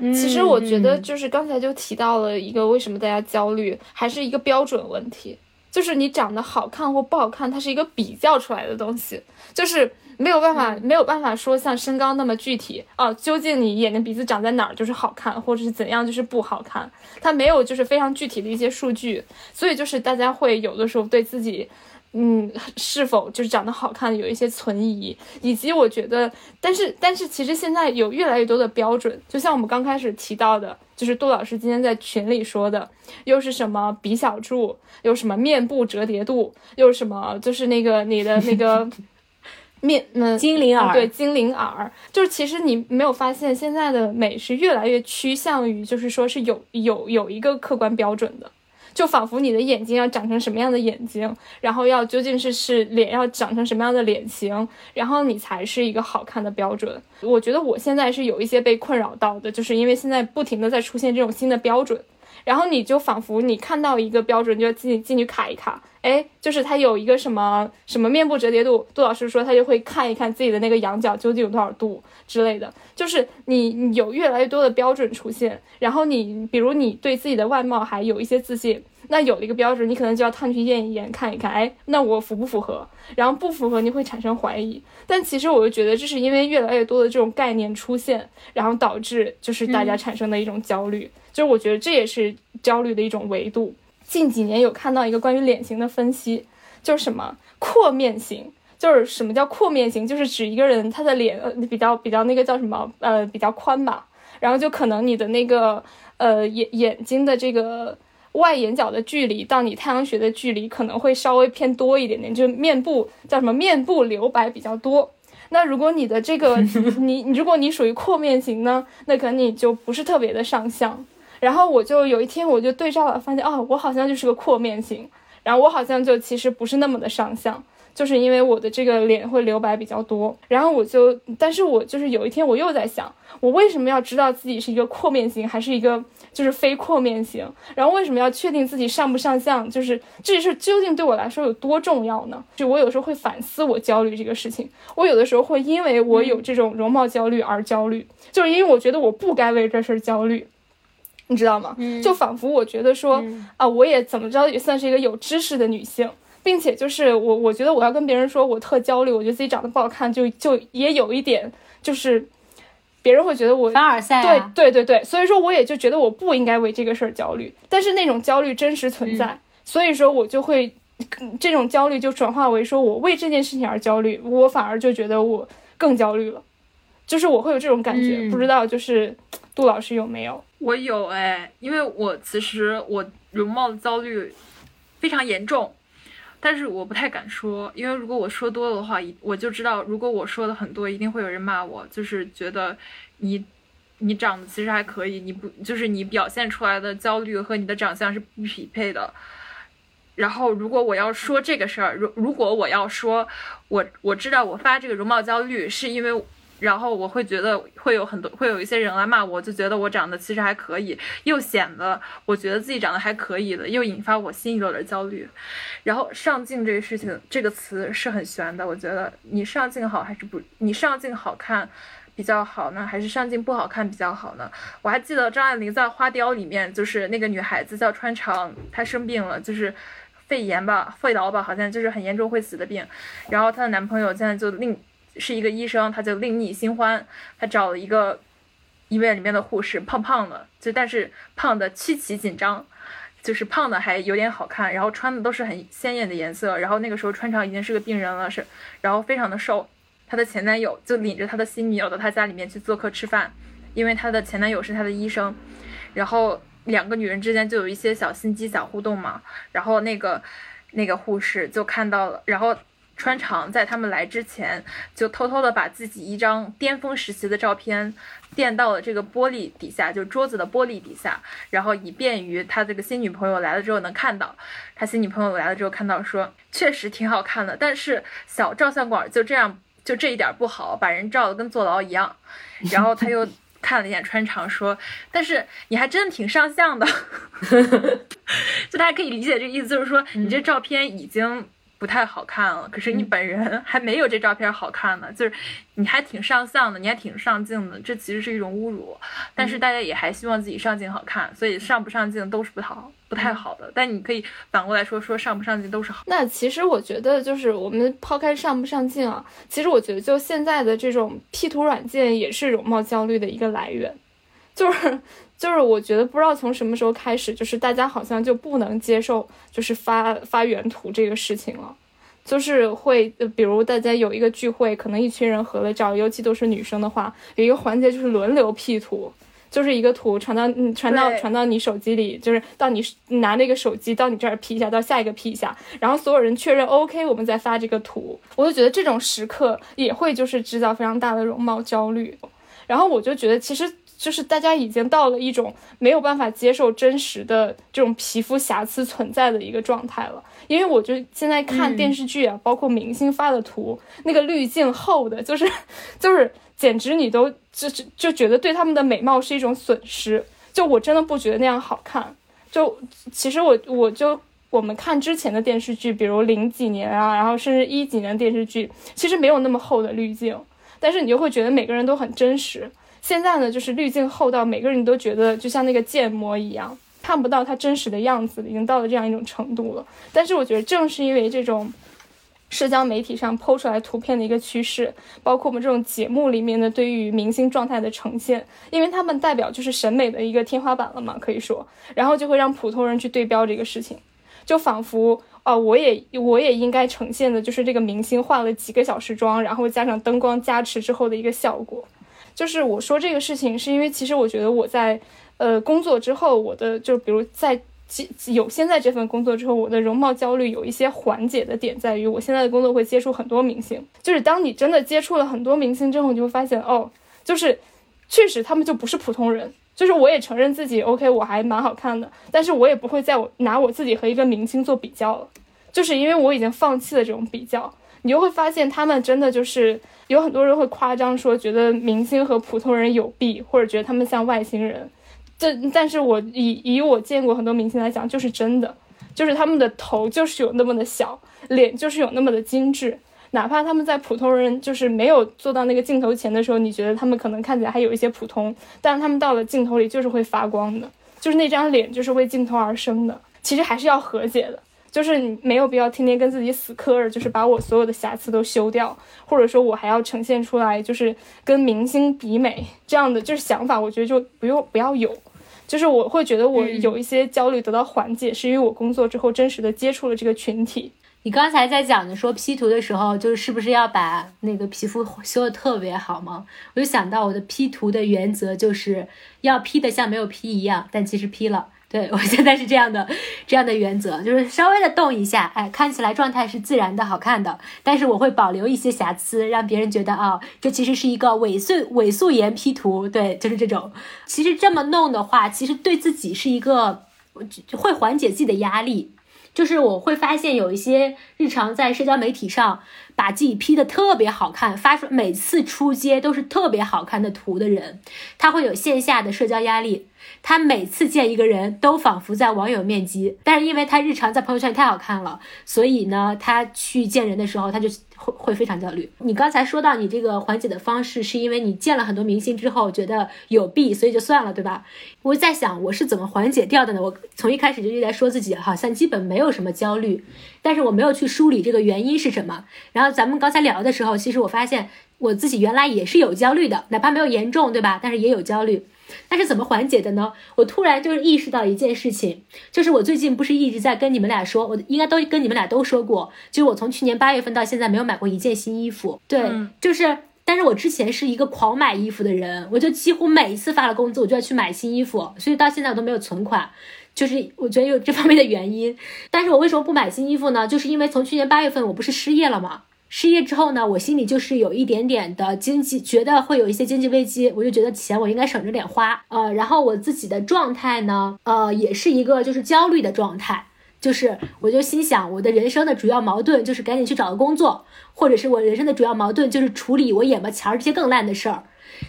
其实我觉得就是刚才就提到了一个为什么大家焦虑，还是一个标准问题。就是你长得好看或不好看，它是一个比较出来的东西，就是没有办法没有办法说像身高那么具体哦。究竟你眼睛鼻子长在哪儿就是好看，或者是怎样就是不好看，它没有就是非常具体的一些数据，所以就是大家会有的时候对自己。嗯，是否就是长得好看有一些存疑，以及我觉得，但是但是其实现在有越来越多的标准，就像我们刚开始提到的，就是杜老师今天在群里说的，又是什么鼻小柱，又什么面部折叠度，又什么就是那个你的那个 面嗯精灵耳，对精灵耳，就是其实你没有发现现在的美是越来越趋向于就是说是有有有一个客观标准的。就仿佛你的眼睛要长成什么样的眼睛，然后要究竟是是脸要长成什么样的脸型，然后你才是一个好看的标准。我觉得我现在是有一些被困扰到的，就是因为现在不停的在出现这种新的标准，然后你就仿佛你看到一个标准就要进进去卡一卡，哎，就是他有一个什么什么面部折叠度，杜老师说他就会看一看自己的那个仰角究竟有多少度之类的。就是你有越来越多的标准出现，然后你比如你对自己的外貌还有一些自信，那有了一个标准，你可能就要探去验一验，看一看，哎，那我符不符合？然后不符合，你会产生怀疑。但其实我就觉得，这是因为越来越多的这种概念出现，然后导致就是大家产生的一种焦虑。就是我觉得这也是焦虑的一种维度。近几年有看到一个关于脸型的分析，就是什么阔面型，就是什么叫阔面型，就是指一个人他的脸呃比较比较那个叫什么呃比较宽吧，然后就可能你的那个呃眼眼睛的这个外眼角的距离到你太阳穴的距离可能会稍微偏多一点点，就面部叫什么面部留白比较多。那如果你的这个 你你如果你属于阔面型呢，那可能你就不是特别的上相。然后我就有一天我就对照了，发现哦，我好像就是个阔面型，然后我好像就其实不是那么的上相，就是因为我的这个脸会留白比较多。然后我就，但是我就是有一天我又在想，我为什么要知道自己是一个阔面型还是一个就是非阔面型？然后为什么要确定自己上不上相？就是这事究竟对我来说有多重要呢？就我有时候会反思我焦虑这个事情，我有的时候会因为我有这种容貌焦虑而焦虑，就是因为我觉得我不该为这事儿焦虑。你知道吗？就仿佛我觉得说啊，我也怎么着也算是一个有知识的女性，并且就是我，我觉得我要跟别人说我特焦虑，我觉得自己长得不好看，就就也有一点，就是别人会觉得我凡尔赛。对对对对，所以说我也就觉得我不应该为这个事儿焦虑，但是那种焦虑真实存在，所以说我就会这种焦虑就转化为说我为这件事情而焦虑，我反而就觉得我更焦虑了，就是我会有这种感觉，不知道就是杜老师有没有？我有哎，因为我其实我容貌的焦虑非常严重，但是我不太敢说，因为如果我说多了的话，我就知道如果我说的很多，一定会有人骂我，就是觉得你你长得其实还可以，你不就是你表现出来的焦虑和你的长相是不匹配的。然后如果我要说这个事儿，如如果我要说我我知道我发这个容貌焦虑是因为。然后我会觉得会有很多会有一些人来骂我，就觉得我长得其实还可以，又显得我觉得自己长得还可以的，又引发我心里有点焦虑。然后上镜这个事情，这个词是很玄的。我觉得你上镜好还是不？你上镜好看比较好呢，还是上镜不好看比较好呢？我还记得张爱玲在《花雕》里面，就是那个女孩子叫川长，她生病了，就是肺炎吧，肺痨吧，好像就是很严重会死的病。然后她的男朋友现在就另。是一个医生，他就另觅新欢，他找了一个医院里面的护士，胖胖的，就但是胖的极其紧张，就是胖的还有点好看，然后穿的都是很鲜艳的颜色，然后那个时候穿长已经是个病人了，是，然后非常的瘦，她的前男友就领着她的新女友到她家里面去做客吃饭，因为她的前男友是她的医生，然后两个女人之间就有一些小心机、小互动嘛，然后那个那个护士就看到了，然后。穿肠在他们来之前，就偷偷的把自己一张巅峰时期的照片垫到了这个玻璃底下，就桌子的玻璃底下，然后以便于他这个新女朋友来了之后能看到。他新女朋友来了之后看到说，确实挺好看的，但是小照相馆就这样，就这一点不好，把人照的跟坐牢一样。然后他又看了一眼穿肠，说，但是你还真的挺上相的，就大家可以理解这个意思，就是说你这照片已经。不太好看了，可是你本人还没有这照片好看呢。就是你还挺上相的，你还挺上镜的，这其实是一种侮辱。但是大家也还希望自己上镜好看，所以上不上镜都是不好、不太好的。但你可以反过来说，说上不上镜都是好。那其实我觉得，就是我们抛开上不上镜啊，其实我觉得就现在的这种 P 图软件也是容貌焦虑的一个来源，就是。就是我觉得不知道从什么时候开始，就是大家好像就不能接受就是发发原图这个事情了，就是会，比如大家有一个聚会，可能一群人合了照，尤其都是女生的话，有一个环节就是轮流 P 图，就是一个图传到嗯传到传到你手机里，就是到你拿那个手机到你这儿 P 一下，到下一个 P 一下，然后所有人确认 OK，我们再发这个图。我就觉得这种时刻也会就是制造非常大的容貌焦虑，然后我就觉得其实。就是大家已经到了一种没有办法接受真实的这种皮肤瑕疵存在的一个状态了，因为我就现在看电视剧啊，包括明星发的图，那个滤镜厚的，就是就是简直你都就就就觉得对他们的美貌是一种损失。就我真的不觉得那样好看。就其实我我就我们看之前的电视剧，比如零几年啊，然后甚至一几年的电视剧，其实没有那么厚的滤镜，但是你就会觉得每个人都很真实。现在呢，就是滤镜厚到每个人都觉得就像那个建模一样，看不到他真实的样子，已经到了这样一种程度了。但是我觉得正是因为这种。社交媒体上抛出来图片的一个趋势，包括我们这种节目里面的对于明星状态的呈现，因为他们代表就是审美的一个天花板了嘛，可以说，然后就会让普通人去对标这个事情，就仿佛哦，我也我也应该呈现的就是这个明星化了几个小时妆，然后加上灯光加持之后的一个效果。就是我说这个事情，是因为其实我觉得我在呃工作之后，我的就比如在。有现在这份工作之后，我的容貌焦虑有一些缓解的点在于，我现在的工作会接触很多明星。就是当你真的接触了很多明星之后，你就会发现，哦，就是确实他们就不是普通人。就是我也承认自己 OK，我还蛮好看的，但是我也不会再我拿我自己和一个明星做比较了，就是因为我已经放弃了这种比较。你就会发现，他们真的就是有很多人会夸张说，觉得明星和普通人有弊，或者觉得他们像外星人。这，但是我以以我见过很多明星来讲，就是真的，就是他们的头就是有那么的小，脸就是有那么的精致，哪怕他们在普通人就是没有做到那个镜头前的时候，你觉得他们可能看起来还有一些普通，但是他们到了镜头里就是会发光的，就是那张脸就是为镜头而生的。其实还是要和解的。就是你没有必要天天跟自己死磕着，就是把我所有的瑕疵都修掉，或者说我还要呈现出来，就是跟明星比美这样的就是想法，我觉得就不用不要有。就是我会觉得我有一些焦虑得到缓解，是因为我工作之后真实的接触了这个群体。你刚才在讲的说 P 图的时候，就是是不是要把那个皮肤修的特别好吗？我就想到我的 P 图的原则就是要 P 的像没有 P 一样，但其实 P 了。对 我现在是这样的，这样的原则就是稍微的动一下，哎，看起来状态是自然的、好看的，但是我会保留一些瑕疵，让别人觉得啊，这其实是一个伪素伪素颜 P 图，对，就是这种。其实这么弄的话，其实对自己是一个会缓解自己的压力，就是我会发现有一些日常在社交媒体上把自己 P 的特别好看，发出每次出街都是特别好看的图的人，他会有线下的社交压力。他每次见一个人都仿佛在网友面基，但是因为他日常在朋友圈太好看了，所以呢，他去见人的时候他就会会非常焦虑。你刚才说到你这个缓解的方式，是因为你见了很多明星之后觉得有弊，所以就算了，对吧？我在想我是怎么缓解掉的呢？我从一开始就一直在说自己好像基本没有什么焦虑，但是我没有去梳理这个原因是什么。然后咱们刚才聊的时候，其实我发现我自己原来也是有焦虑的，哪怕没有严重，对吧？但是也有焦虑。那是怎么缓解的呢？我突然就是意识到一件事情，就是我最近不是一直在跟你们俩说，我应该都跟你们俩都说过，就是我从去年八月份到现在没有买过一件新衣服。对，就是，但是我之前是一个狂买衣服的人，我就几乎每一次发了工资，我就要去买新衣服，所以到现在我都没有存款，就是我觉得有这方面的原因。但是我为什么不买新衣服呢？就是因为从去年八月份我不是失业了吗？失业之后呢，我心里就是有一点点的经济，觉得会有一些经济危机，我就觉得钱我应该省着点花，呃，然后我自己的状态呢，呃，也是一个就是焦虑的状态，就是我就心想，我的人生的主要矛盾就是赶紧去找个工作，或者是我人生的主要矛盾就是处理我眼巴前儿这些更烂的事儿。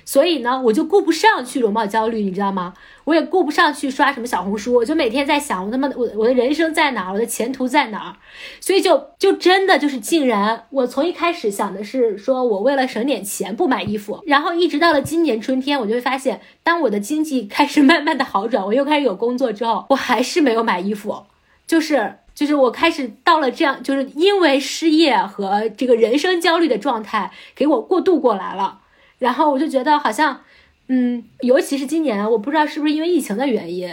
所以呢，我就顾不上去容貌焦虑，你知道吗？我也顾不上去刷什么小红书，我就每天在想，我他妈我我的人生在哪儿，我的前途在哪儿？所以就就真的就是竟然，我从一开始想的是说我为了省点钱不买衣服，然后一直到了今年春天，我就会发现，当我的经济开始慢慢的好转，我又开始有工作之后，我还是没有买衣服，就是就是我开始到了这样，就是因为失业和这个人生焦虑的状态给我过渡过来了。然后我就觉得好像，嗯，尤其是今年，我不知道是不是因为疫情的原因，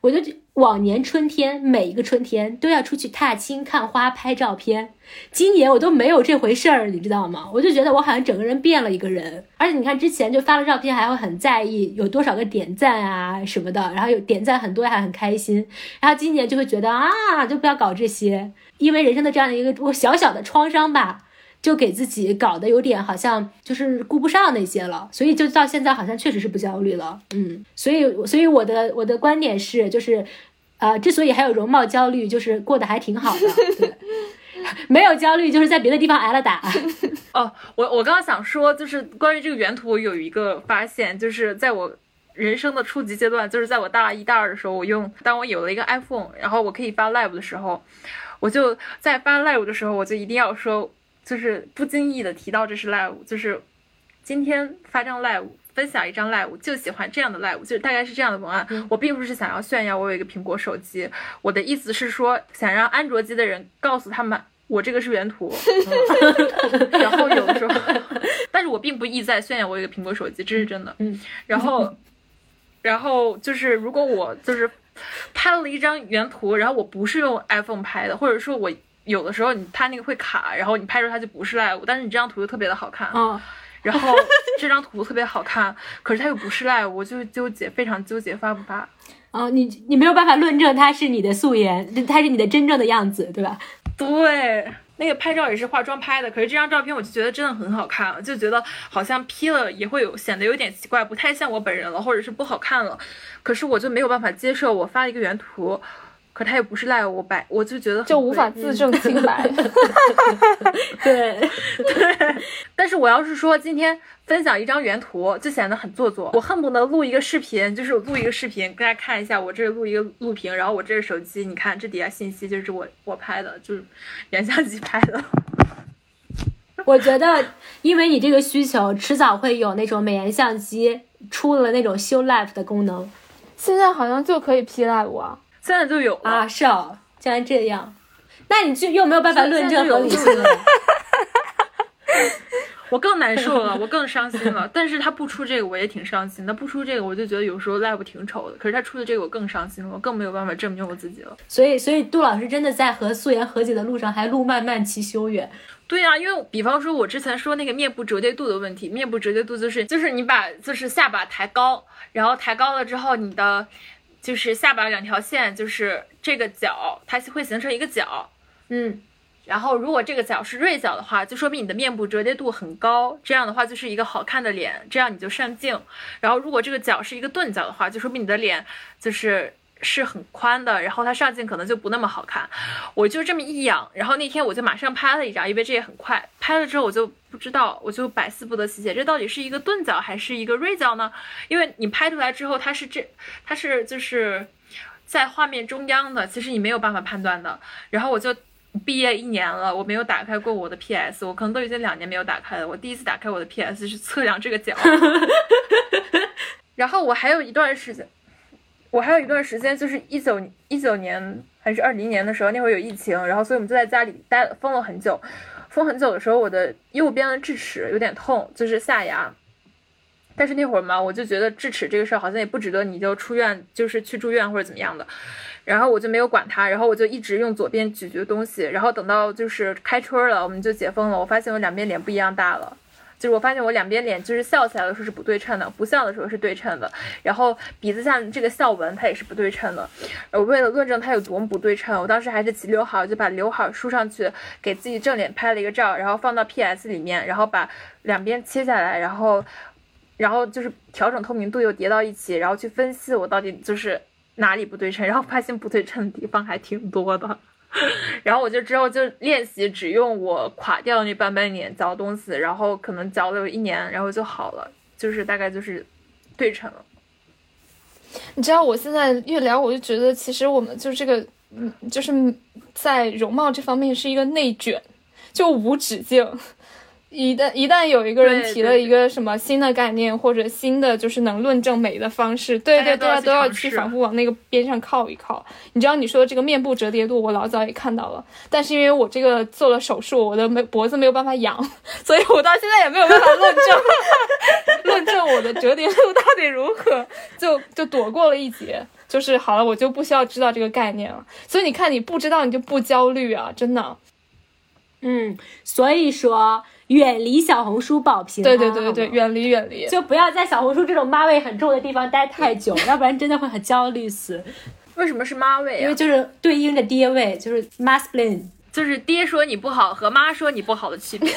我就往年春天每一个春天都要出去踏青、看花、拍照片，今年我都没有这回事儿，你知道吗？我就觉得我好像整个人变了一个人，而且你看之前就发了照片，还会很在意有多少个点赞啊什么的，然后有点赞很多还很开心，然后今年就会觉得啊，就不要搞这些，因为人生的这样的一个小小的创伤吧。就给自己搞得有点好像就是顾不上那些了，所以就到现在好像确实是不焦虑了，嗯，所以所以我的我的观点是，就是，呃，之所以还有容貌焦虑，就是过得还挺好的，对，没有焦虑就是在别的地方挨了打。哦，我我刚刚想说，就是关于这个原图，我有一个发现，就是在我人生的初级阶段，就是在我大一、大二的时候，我用当我有了一个 iPhone，然后我可以发 live 的时候，我就在发 live 的时候，我就一定要说，就是不经意的提到这是 live，就是今天发张 live。分享一张 live，就喜欢这样的 live，就是大概是这样的文案。我并不是想要炫耀我有一个苹果手机，我的意思是说，想让安卓机的人告诉他们，我这个是原图。然后有的时候，但是我并不意在炫耀我有一个苹果手机，这是真的。嗯，然后，然后就是如果我就是拍了一张原图，然后我不是用 iPhone 拍的，或者说我有的时候你它那个会卡，然后你拍出它就不是 live，但是你这张图就特别的好看。嗯，然后 这张图特别好看，可是它又不是 live，我就纠结，非常纠结发不发。哦，你你没有办法论证它是你的素颜，它是你的真正的样子，对吧？对，那个拍照也是化妆拍的，可是这张照片我就觉得真的很好看，就觉得好像 P 了也会有显得有点奇怪，不太像我本人了，或者是不好看了。可是我就没有办法接受，我发一个原图。可他也不是赖我白，我就觉得就无法自证清白。对对，但是我要是说今天分享一张原图，就显得很做作。我恨不得录一个视频，就是录一个视频，大家看一下，我这录一个录屏，然后我这是手机，你看这底下信息就是我我拍的，就是原相机拍的。我觉得，因为你这个需求，迟早会有那种美颜相机出了那种修 live 的功能。现在好像就可以 P live 啊。现在就有啊，是啊，竟然这样，那你就又没有办法论证合理性了。我更难受了，我更伤心了。但是他不出这个，我也挺伤心的。不出这个，我就觉得有时候 live 挺丑的。可是他出的这个，我更伤心了，我更没有办法证明我自己了。所以，所以杜老师真的在和素颜和解的路上，还路漫漫其修远。对呀，因为比方说，我之前说那个面部折叠度的问题，面部折叠度就是就是你把就是下巴抬高，然后抬高了之后，你的。就是下巴两条线，就是这个角，它会形成一个角，嗯，然后如果这个角是锐角的话，就说明你的面部折叠度很高，这样的话就是一个好看的脸，这样你就上镜。然后如果这个角是一个钝角的话，就说明你的脸就是。是很宽的，然后它上镜可能就不那么好看。我就这么一仰，然后那天我就马上拍了一张，因为这也很快。拍了之后我就不知道，我就百思不得其解，这到底是一个钝角还是一个锐角呢？因为你拍出来之后，它是这，它是就是在画面中央的，其实你没有办法判断的。然后我就毕业一年了，我没有打开过我的 PS，我可能都已经两年没有打开了。我第一次打开我的 PS 是测量这个角，然后我还有一段时间。我还有一段时间，就是一九一九年还是二零年的时候，那会儿有疫情，然后所以我们就在家里待了封了很久。封很久的时候，我的右边的智齿有点痛，就是下牙。但是那会儿嘛，我就觉得智齿这个事儿好像也不值得你就出院，就是去住院或者怎么样的。然后我就没有管它，然后我就一直用左边咀嚼东西。然后等到就是开春了，我们就解封了，我发现我两边脸不一样大了。就是我发现我两边脸就是笑起来的时候是不对称的，不笑的时候是对称的。然后鼻子下这个笑纹它也是不对称的。我为了论证它有多么不对称，我当时还是齐刘海，就把刘海梳上去，给自己正脸拍了一个照，然后放到 PS 里面，然后把两边切下来，然后，然后就是调整透明度又叠到一起，然后去分析我到底就是哪里不对称，然后发现不对称的地方还挺多的。然后我就之后就练习只用我垮掉的那半边脸嚼东西，然后可能嚼了有一年，然后就好了，就是大概就是对称了。你知道我现在越聊，我就觉得其实我们就这个，嗯，就是在容貌这方面是一个内卷，就无止境。一旦一旦有一个人提了一个什么新的概念或者新的就是能论证美的方式，对对，大家都要去反复往那个边上靠一靠。你知道你说的这个面部折叠度，我老早也看到了，但是因为我这个做了手术，我的没脖子没有办法仰，所以我到现在也没有办法论证 论证我的折叠度到底如何，就就躲过了一劫。就是好了，我就不需要知道这个概念了。所以你看，你不知道你就不焦虑啊，真的。嗯，所以说。远离小红书保平安，对对对对，远离远离，就不要在小红书这种妈味很重的地方待太久，要不然真的会很焦虑死。为什么是妈味？因为就是对应着爹味，就是 masculine，就是爹说你不好和妈说你不好的区别。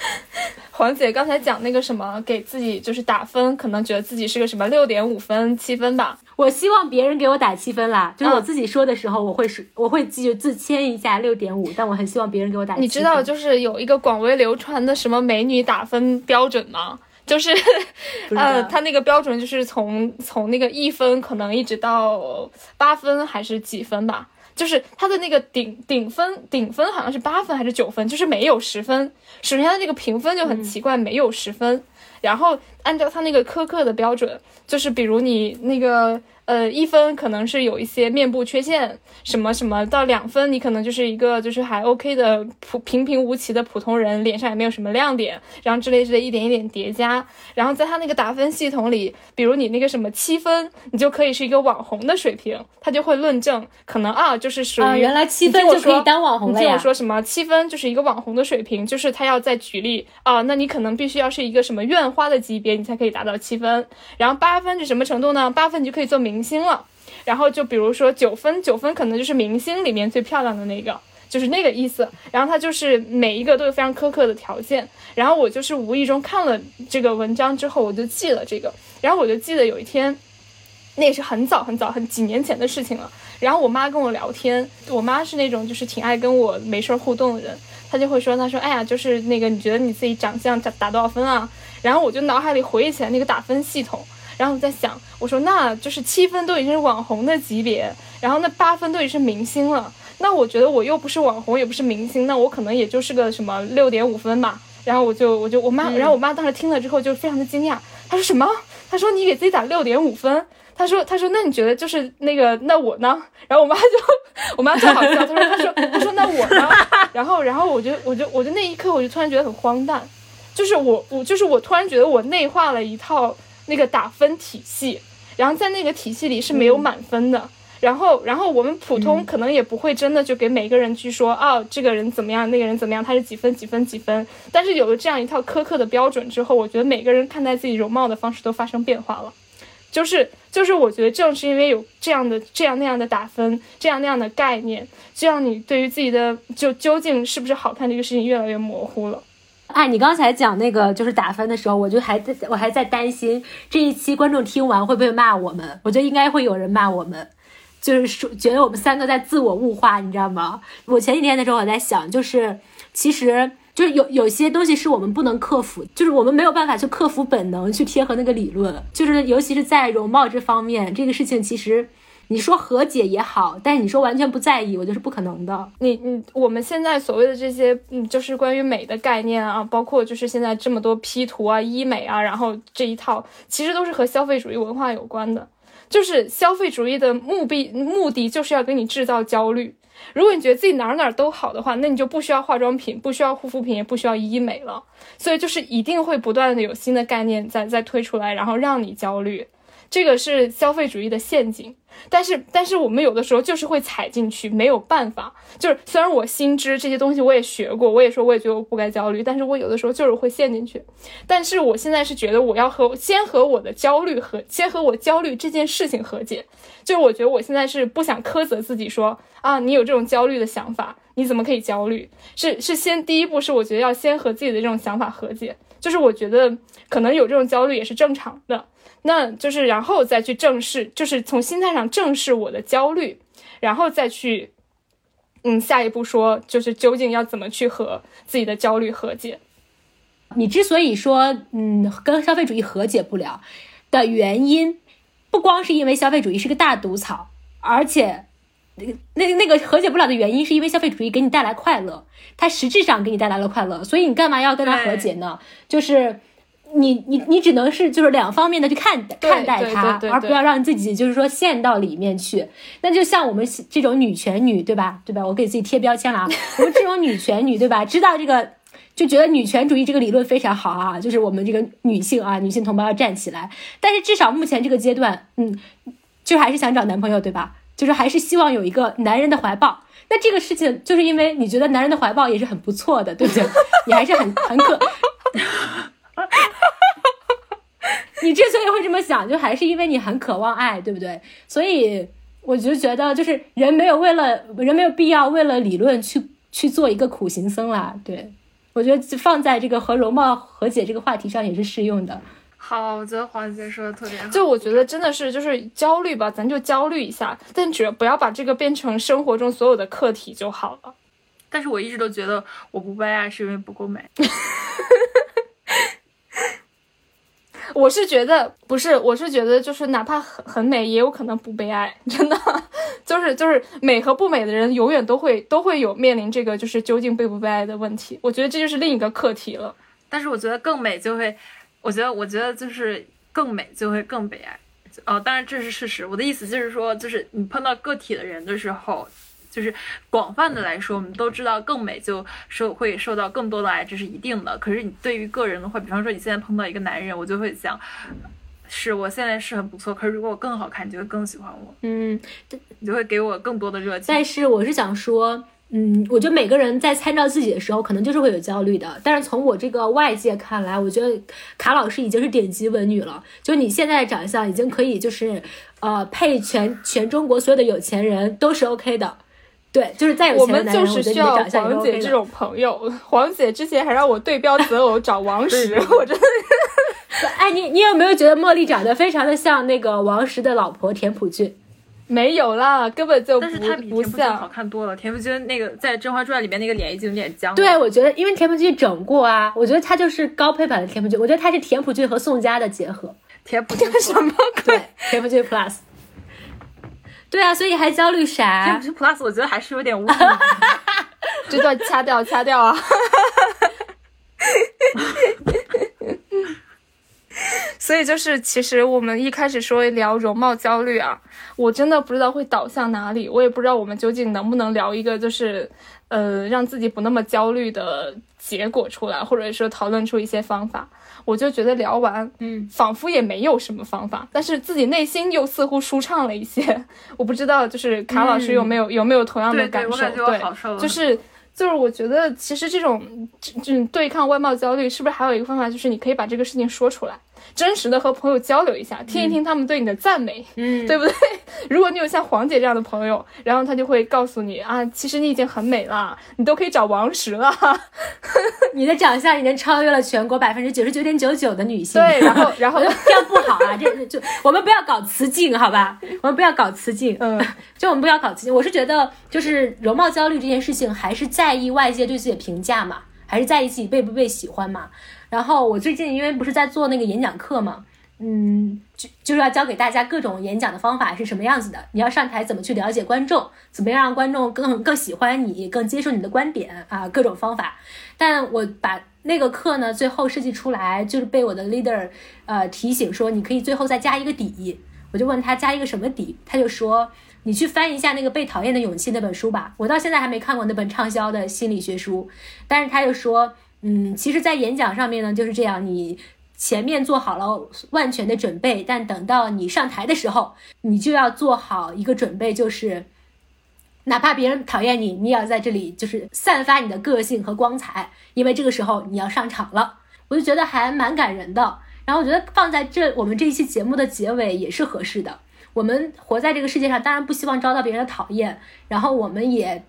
黄姐刚才讲那个什么，给自己就是打分，可能觉得自己是个什么六点五分、七分吧。我希望别人给我打七分啦，就是我自己说的时候，我会是我会记自谦一下六点五，但我很希望别人给我打。你知道就是有一个广为流传的什么美女打分标准吗？就是 呃，他那个标准就是从从那个一分可能一直到八分还是几分吧。就是它的那个顶顶分顶分好像是八分还是九分，就是没有十分。首先它那个评分就很奇怪，没有十分。然后按照他那个苛刻的标准，就是比如你那个呃一分可能是有一些面部缺陷，什么什么到两分你可能就是一个就是还 OK 的普平平无奇的普通人，脸上也没有什么亮点，然后之类之类一点一点叠加。然后在他那个打分系统里，比如你那个什么七分，你就可以是一个网红的水平，他就会论证可能啊就是属于、啊，原来七分就可以当网红了呀你听我！说什么七分就是一个网红的水平，就是他要再举例啊，那你可能必须要是一个什么院花的级别，你才可以达到七分。然后八分是什么程度呢？八分你就可以做明星了。然后就比如说九分，九分可能就是明星里面最漂亮的那个，就是那个意思。然后它就是每一个都有非常苛刻的条件。然后我就是无意中看了这个文章之后，我就记了这个。然后我就记得有一天，那也是很早很早很几年前的事情了。然后我妈跟我聊天，我妈是那种就是挺爱跟我没事儿互动的人，她就会说，她说，哎呀，就是那个你觉得你自己长相打打多少分啊？然后我就脑海里回忆起来那个打分系统，然后我在想，我说那就是七分都已经是网红的级别，然后那八分都已经是明星了，那我觉得我又不是网红，也不是明星，那我可能也就是个什么六点五分吧。然后我就我就我妈，然后我妈当时听了之后就非常的惊讶，她说什么？她说你给自己打六点五分。她说：“她说，那你觉得就是那个，那我呢？”然后我妈就，我妈就好笑，她说：“她说，她说那我呢？”然后，然后我就，我就，我就那一刻，我就突然觉得很荒诞，就是我，我就是我突然觉得我内化了一套那个打分体系，然后在那个体系里是没有满分的。然后，然后我们普通可能也不会真的就给每个人去说，哦，这个人怎么样，那个人怎么样，他是几分几分几分。但是有了这样一套苛刻的标准之后，我觉得每个人看待自己容貌的方式都发生变化了。就是就是，我觉得正是因为有这样的这样那样的打分，这样那样的概念，这样你对于自己的就究竟是不是好看这个事情越来越模糊了。哎，你刚才讲那个就是打分的时候，我就还在我还在担心这一期观众听完会不会骂我们？我觉得应该会有人骂我们，就是说觉得我们三个在自我物化，你知道吗？我前几天的时候我在想，就是其实。就是有有些东西是我们不能克服，就是我们没有办法去克服本能去贴合那个理论，就是尤其是在容貌这方面，这个事情其实你说和解也好，但是你说完全不在意，我觉得是不可能的。你你我们现在所谓的这些，嗯，就是关于美的概念啊，包括就是现在这么多 P 图啊、医美啊，然后这一套，其实都是和消费主义文化有关的。就是消费主义的目的目的就是要给你制造焦虑。如果你觉得自己哪儿哪儿都好的话，那你就不需要化妆品，不需要护肤品，也不需要医美了。所以就是一定会不断的有新的概念在在推出来，然后让你焦虑。这个是消费主义的陷阱，但是但是我们有的时候就是会踩进去，没有办法。就是虽然我心知这些东西我也学过，我也说我也觉得我不该焦虑，但是我有的时候就是会陷进去。但是我现在是觉得我要和先和我的焦虑和先和我焦虑这件事情和解。就是我觉得我现在是不想苛责自己说啊，你有这种焦虑的想法，你怎么可以焦虑？是是先第一步是我觉得要先和自己的这种想法和解，就是我觉得可能有这种焦虑也是正常的。那就是然后再去正视，就是从心态上正视我的焦虑，然后再去，嗯，下一步说就是究竟要怎么去和自己的焦虑和解。你之所以说嗯跟消费主义和解不了的原因，不光是因为消费主义是个大毒草，而且那个那那个和解不了的原因是因为消费主义给你带来快乐，它实质上给你带来了快乐，所以你干嘛要跟它和解呢？就是。你你你只能是就是两方面的去看看待它，而不要让自己就是说陷到里面去。那就像我们这种女权女，对吧？对吧？我给自己贴标签了啊！我们这种女权女，对吧？知道这个就觉得女权主义这个理论非常好啊，就是我们这个女性啊，女性同胞要站起来。但是至少目前这个阶段，嗯，就还是想找男朋友，对吧？就是还是希望有一个男人的怀抱。那这个事情就是因为你觉得男人的怀抱也是很不错的，对不对？你还是很很可。你之所以会这么想，就还是因为你很渴望爱，对不对？所以我就觉得，就是人没有为了人没有必要为了理论去去做一个苦行僧啦。对我觉得放在这个和容貌和解这个话题上也是适用的。好，我觉得黄姐说的特别好。就我觉得真的是就是焦虑吧，咱就焦虑一下，但只要不要把这个变成生活中所有的课题就好了。但是我一直都觉得我不被爱是因为不够美。我是觉得不是，我是觉得就是哪怕很很美，也有可能不被爱，真的，就是就是美和不美的人，永远都会都会有面临这个就是究竟被不被爱的问题。我觉得这就是另一个课题了。但是我觉得更美就会，我觉得我觉得就是更美就会更悲哀。哦，当然这是事实。我的意思就是说，就是你碰到个体的人的时候。就是广泛的来说，我们都知道更美就受会受到更多的爱，这是一定的。可是你对于个人的话，比方说你现在碰到一个男人，我就会想，是我现在是很不错，可是如果我更好看，你就会更喜欢我，嗯，你就会给我更多的热情。但是我是想说，嗯，我觉得每个人在参照自己的时候，可能就是会有焦虑的。但是从我这个外界看来，我觉得卡老师已经是顶级文女了。就你现在的长相，已经可以就是呃配全全中国所有的有钱人都是 OK 的。对，就是再有钱的男人，我们就是需要黄姐这种朋友。黄姐之前还让我对标择偶找王石，我真的是。哎，你你有没有觉得茉莉长得非常的像那个王石的老婆田朴珺？没有啦，根本就但是她比田朴珺好看多了。田朴珺那个在《甄嬛传》里面那个脸已经有点僵了。对，我觉得因为田朴珺整过啊，我觉得她就是高配版的田朴珺。我觉得她是田朴珺和宋佳的结合。田朴珺 什么鬼？田朴珺 Plus。对啊，所以还焦虑啥？不是 Plus，我觉得还是有点污。这段掐掉，掐掉啊！所以就是，其实我们一开始说聊容貌焦虑啊，我真的不知道会导向哪里，我也不知道我们究竟能不能聊一个就是，呃，让自己不那么焦虑的结果出来，或者说讨论出一些方法。我就觉得聊完，嗯，仿佛也没有什么方法，但是自己内心又似乎舒畅了一些。我不知道，就是卡老师有没有有没有同样的感受？对，就是就是我觉得其实这种这种对抗外貌焦虑，是不是还有一个方法，就是你可以把这个事情说出来。真实的和朋友交流一下，听一听他们对你的赞美，嗯，对不对？如果你有像黄姐这样的朋友，然后他就会告诉你啊，其实你已经很美了，你都可以找王石了，你的长相已经超越了全国百分之九十九点九九的女性。对，然后 然后这样不好啊，这就我们不要搞雌竞，好吧？我们不要搞雌竞，嗯，就我们不要搞雌竞。我是觉得，就是容貌焦虑这件事情，还是在意外界对自己的评价嘛，还是在意自己被不被喜欢嘛？然后我最近因为不是在做那个演讲课嘛，嗯，就就是要教给大家各种演讲的方法是什么样子的。你要上台怎么去了解观众，怎么样让观众更更喜欢你，更接受你的观点啊，各种方法。但我把那个课呢，最后设计出来，就是被我的 leader 呃提醒说，你可以最后再加一个底。我就问他加一个什么底，他就说你去翻一下那个《被讨厌的勇气》那本书吧。我到现在还没看过那本畅销的心理学书，但是他就说。嗯，其实，在演讲上面呢，就是这样，你前面做好了万全的准备，但等到你上台的时候，你就要做好一个准备，就是哪怕别人讨厌你，你也要在这里就是散发你的个性和光彩，因为这个时候你要上场了。我就觉得还蛮感人的，然后我觉得放在这我们这一期节目的结尾也是合适的。我们活在这个世界上，当然不希望遭到别人的讨厌，然后我们也。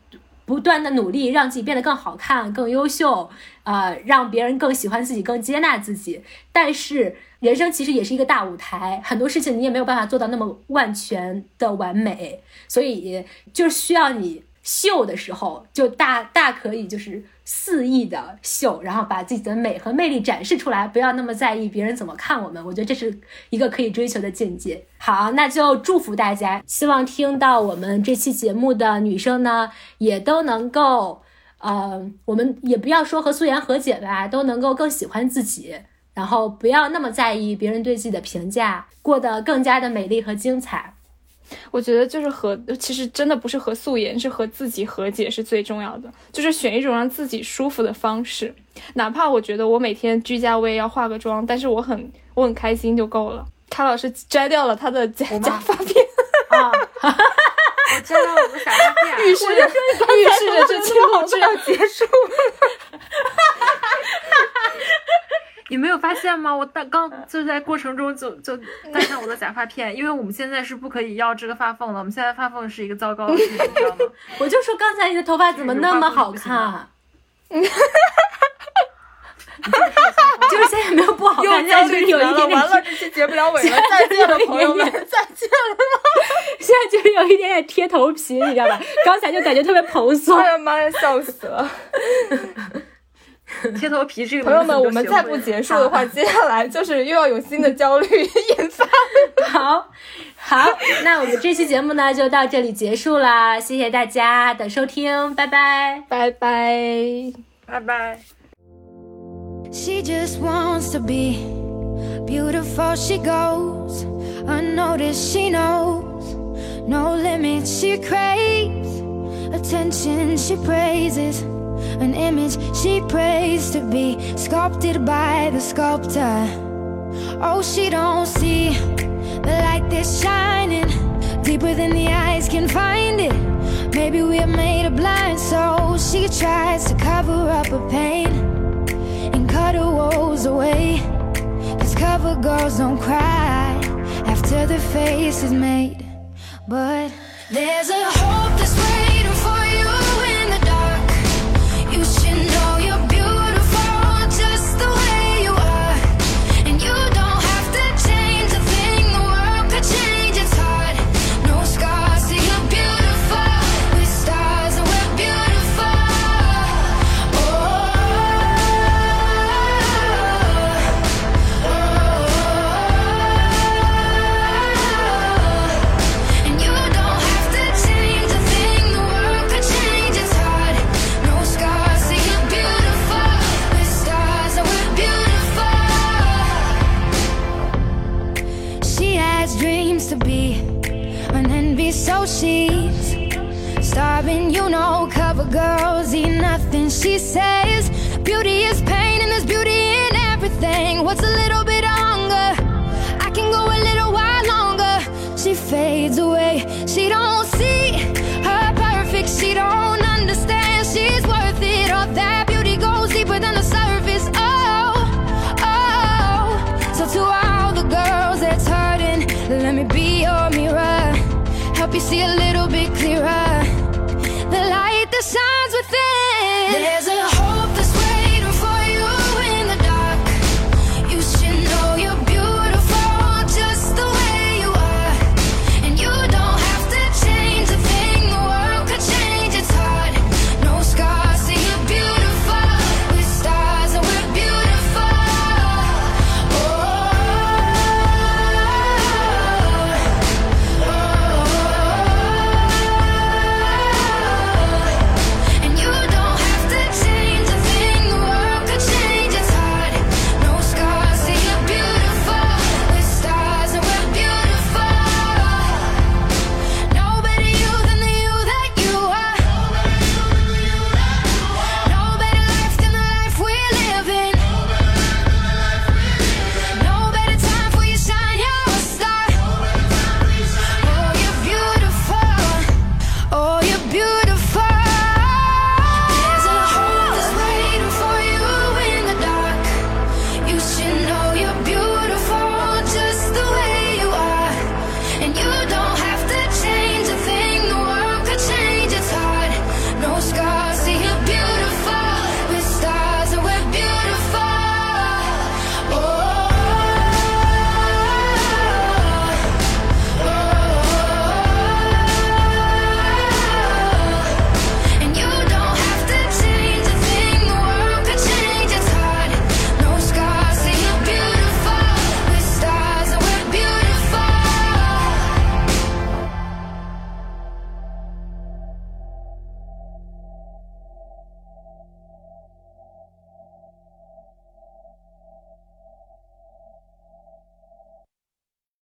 不断的努力让自己变得更好看、更优秀，呃，让别人更喜欢自己、更接纳自己。但是人生其实也是一个大舞台，很多事情你也没有办法做到那么万全的完美，所以就需要你。秀的时候就大大可以就是肆意的秀，然后把自己的美和魅力展示出来，不要那么在意别人怎么看我们。我觉得这是一个可以追求的境界。好，那就祝福大家，希望听到我们这期节目的女生呢，也都能够，呃，我们也不要说和素颜和解吧，都能够更喜欢自己，然后不要那么在意别人对自己的评价，过得更加的美丽和精彩。我觉得就是和，其实真的不是和素颜，是和自己和解是最重要的。就是选一种让自己舒服的方式，哪怕我觉得我每天居家我也要化个妆，但是我很我很开心就够了。卡老师摘掉了他的假假发片，啊，我摘掉了假发片，预示着预示着这期录制要结束。你没有发现吗？我刚刚就在过程中就就戴上我的假发片，因为我们现在是不可以要这个发缝的。我们现在发缝是一个糟糕的 事情，你知道吗？我就说刚才你的头发怎么那么好看？就是现在没有不好看，现在就是有一点点。完了，这期结不了尾了，再见了，朋友们，再见了。现在就是有一点点贴头皮，你知道吧？刚才就感觉特别蓬松。哎呀妈呀，笑死了！贴头皮这个朋友们，我们再不结束的话，接下来就是又要有新的焦虑引发。好，好，那我们这期节目呢就到这里结束啦，谢谢大家的收听，拜拜。拜拜。拜拜。She just wants to be beautiful. She goes unnoticed. She knows no limits. She craves attention. She praises an image she prays to be sculpted by the sculptor. Oh, she don't see the light that's shining deeper than the eyes can find it. Maybe we're made of blind souls. She tries to cover up her pain and cut her woes away. Cause cover girls don't cry after the face is made. But there's a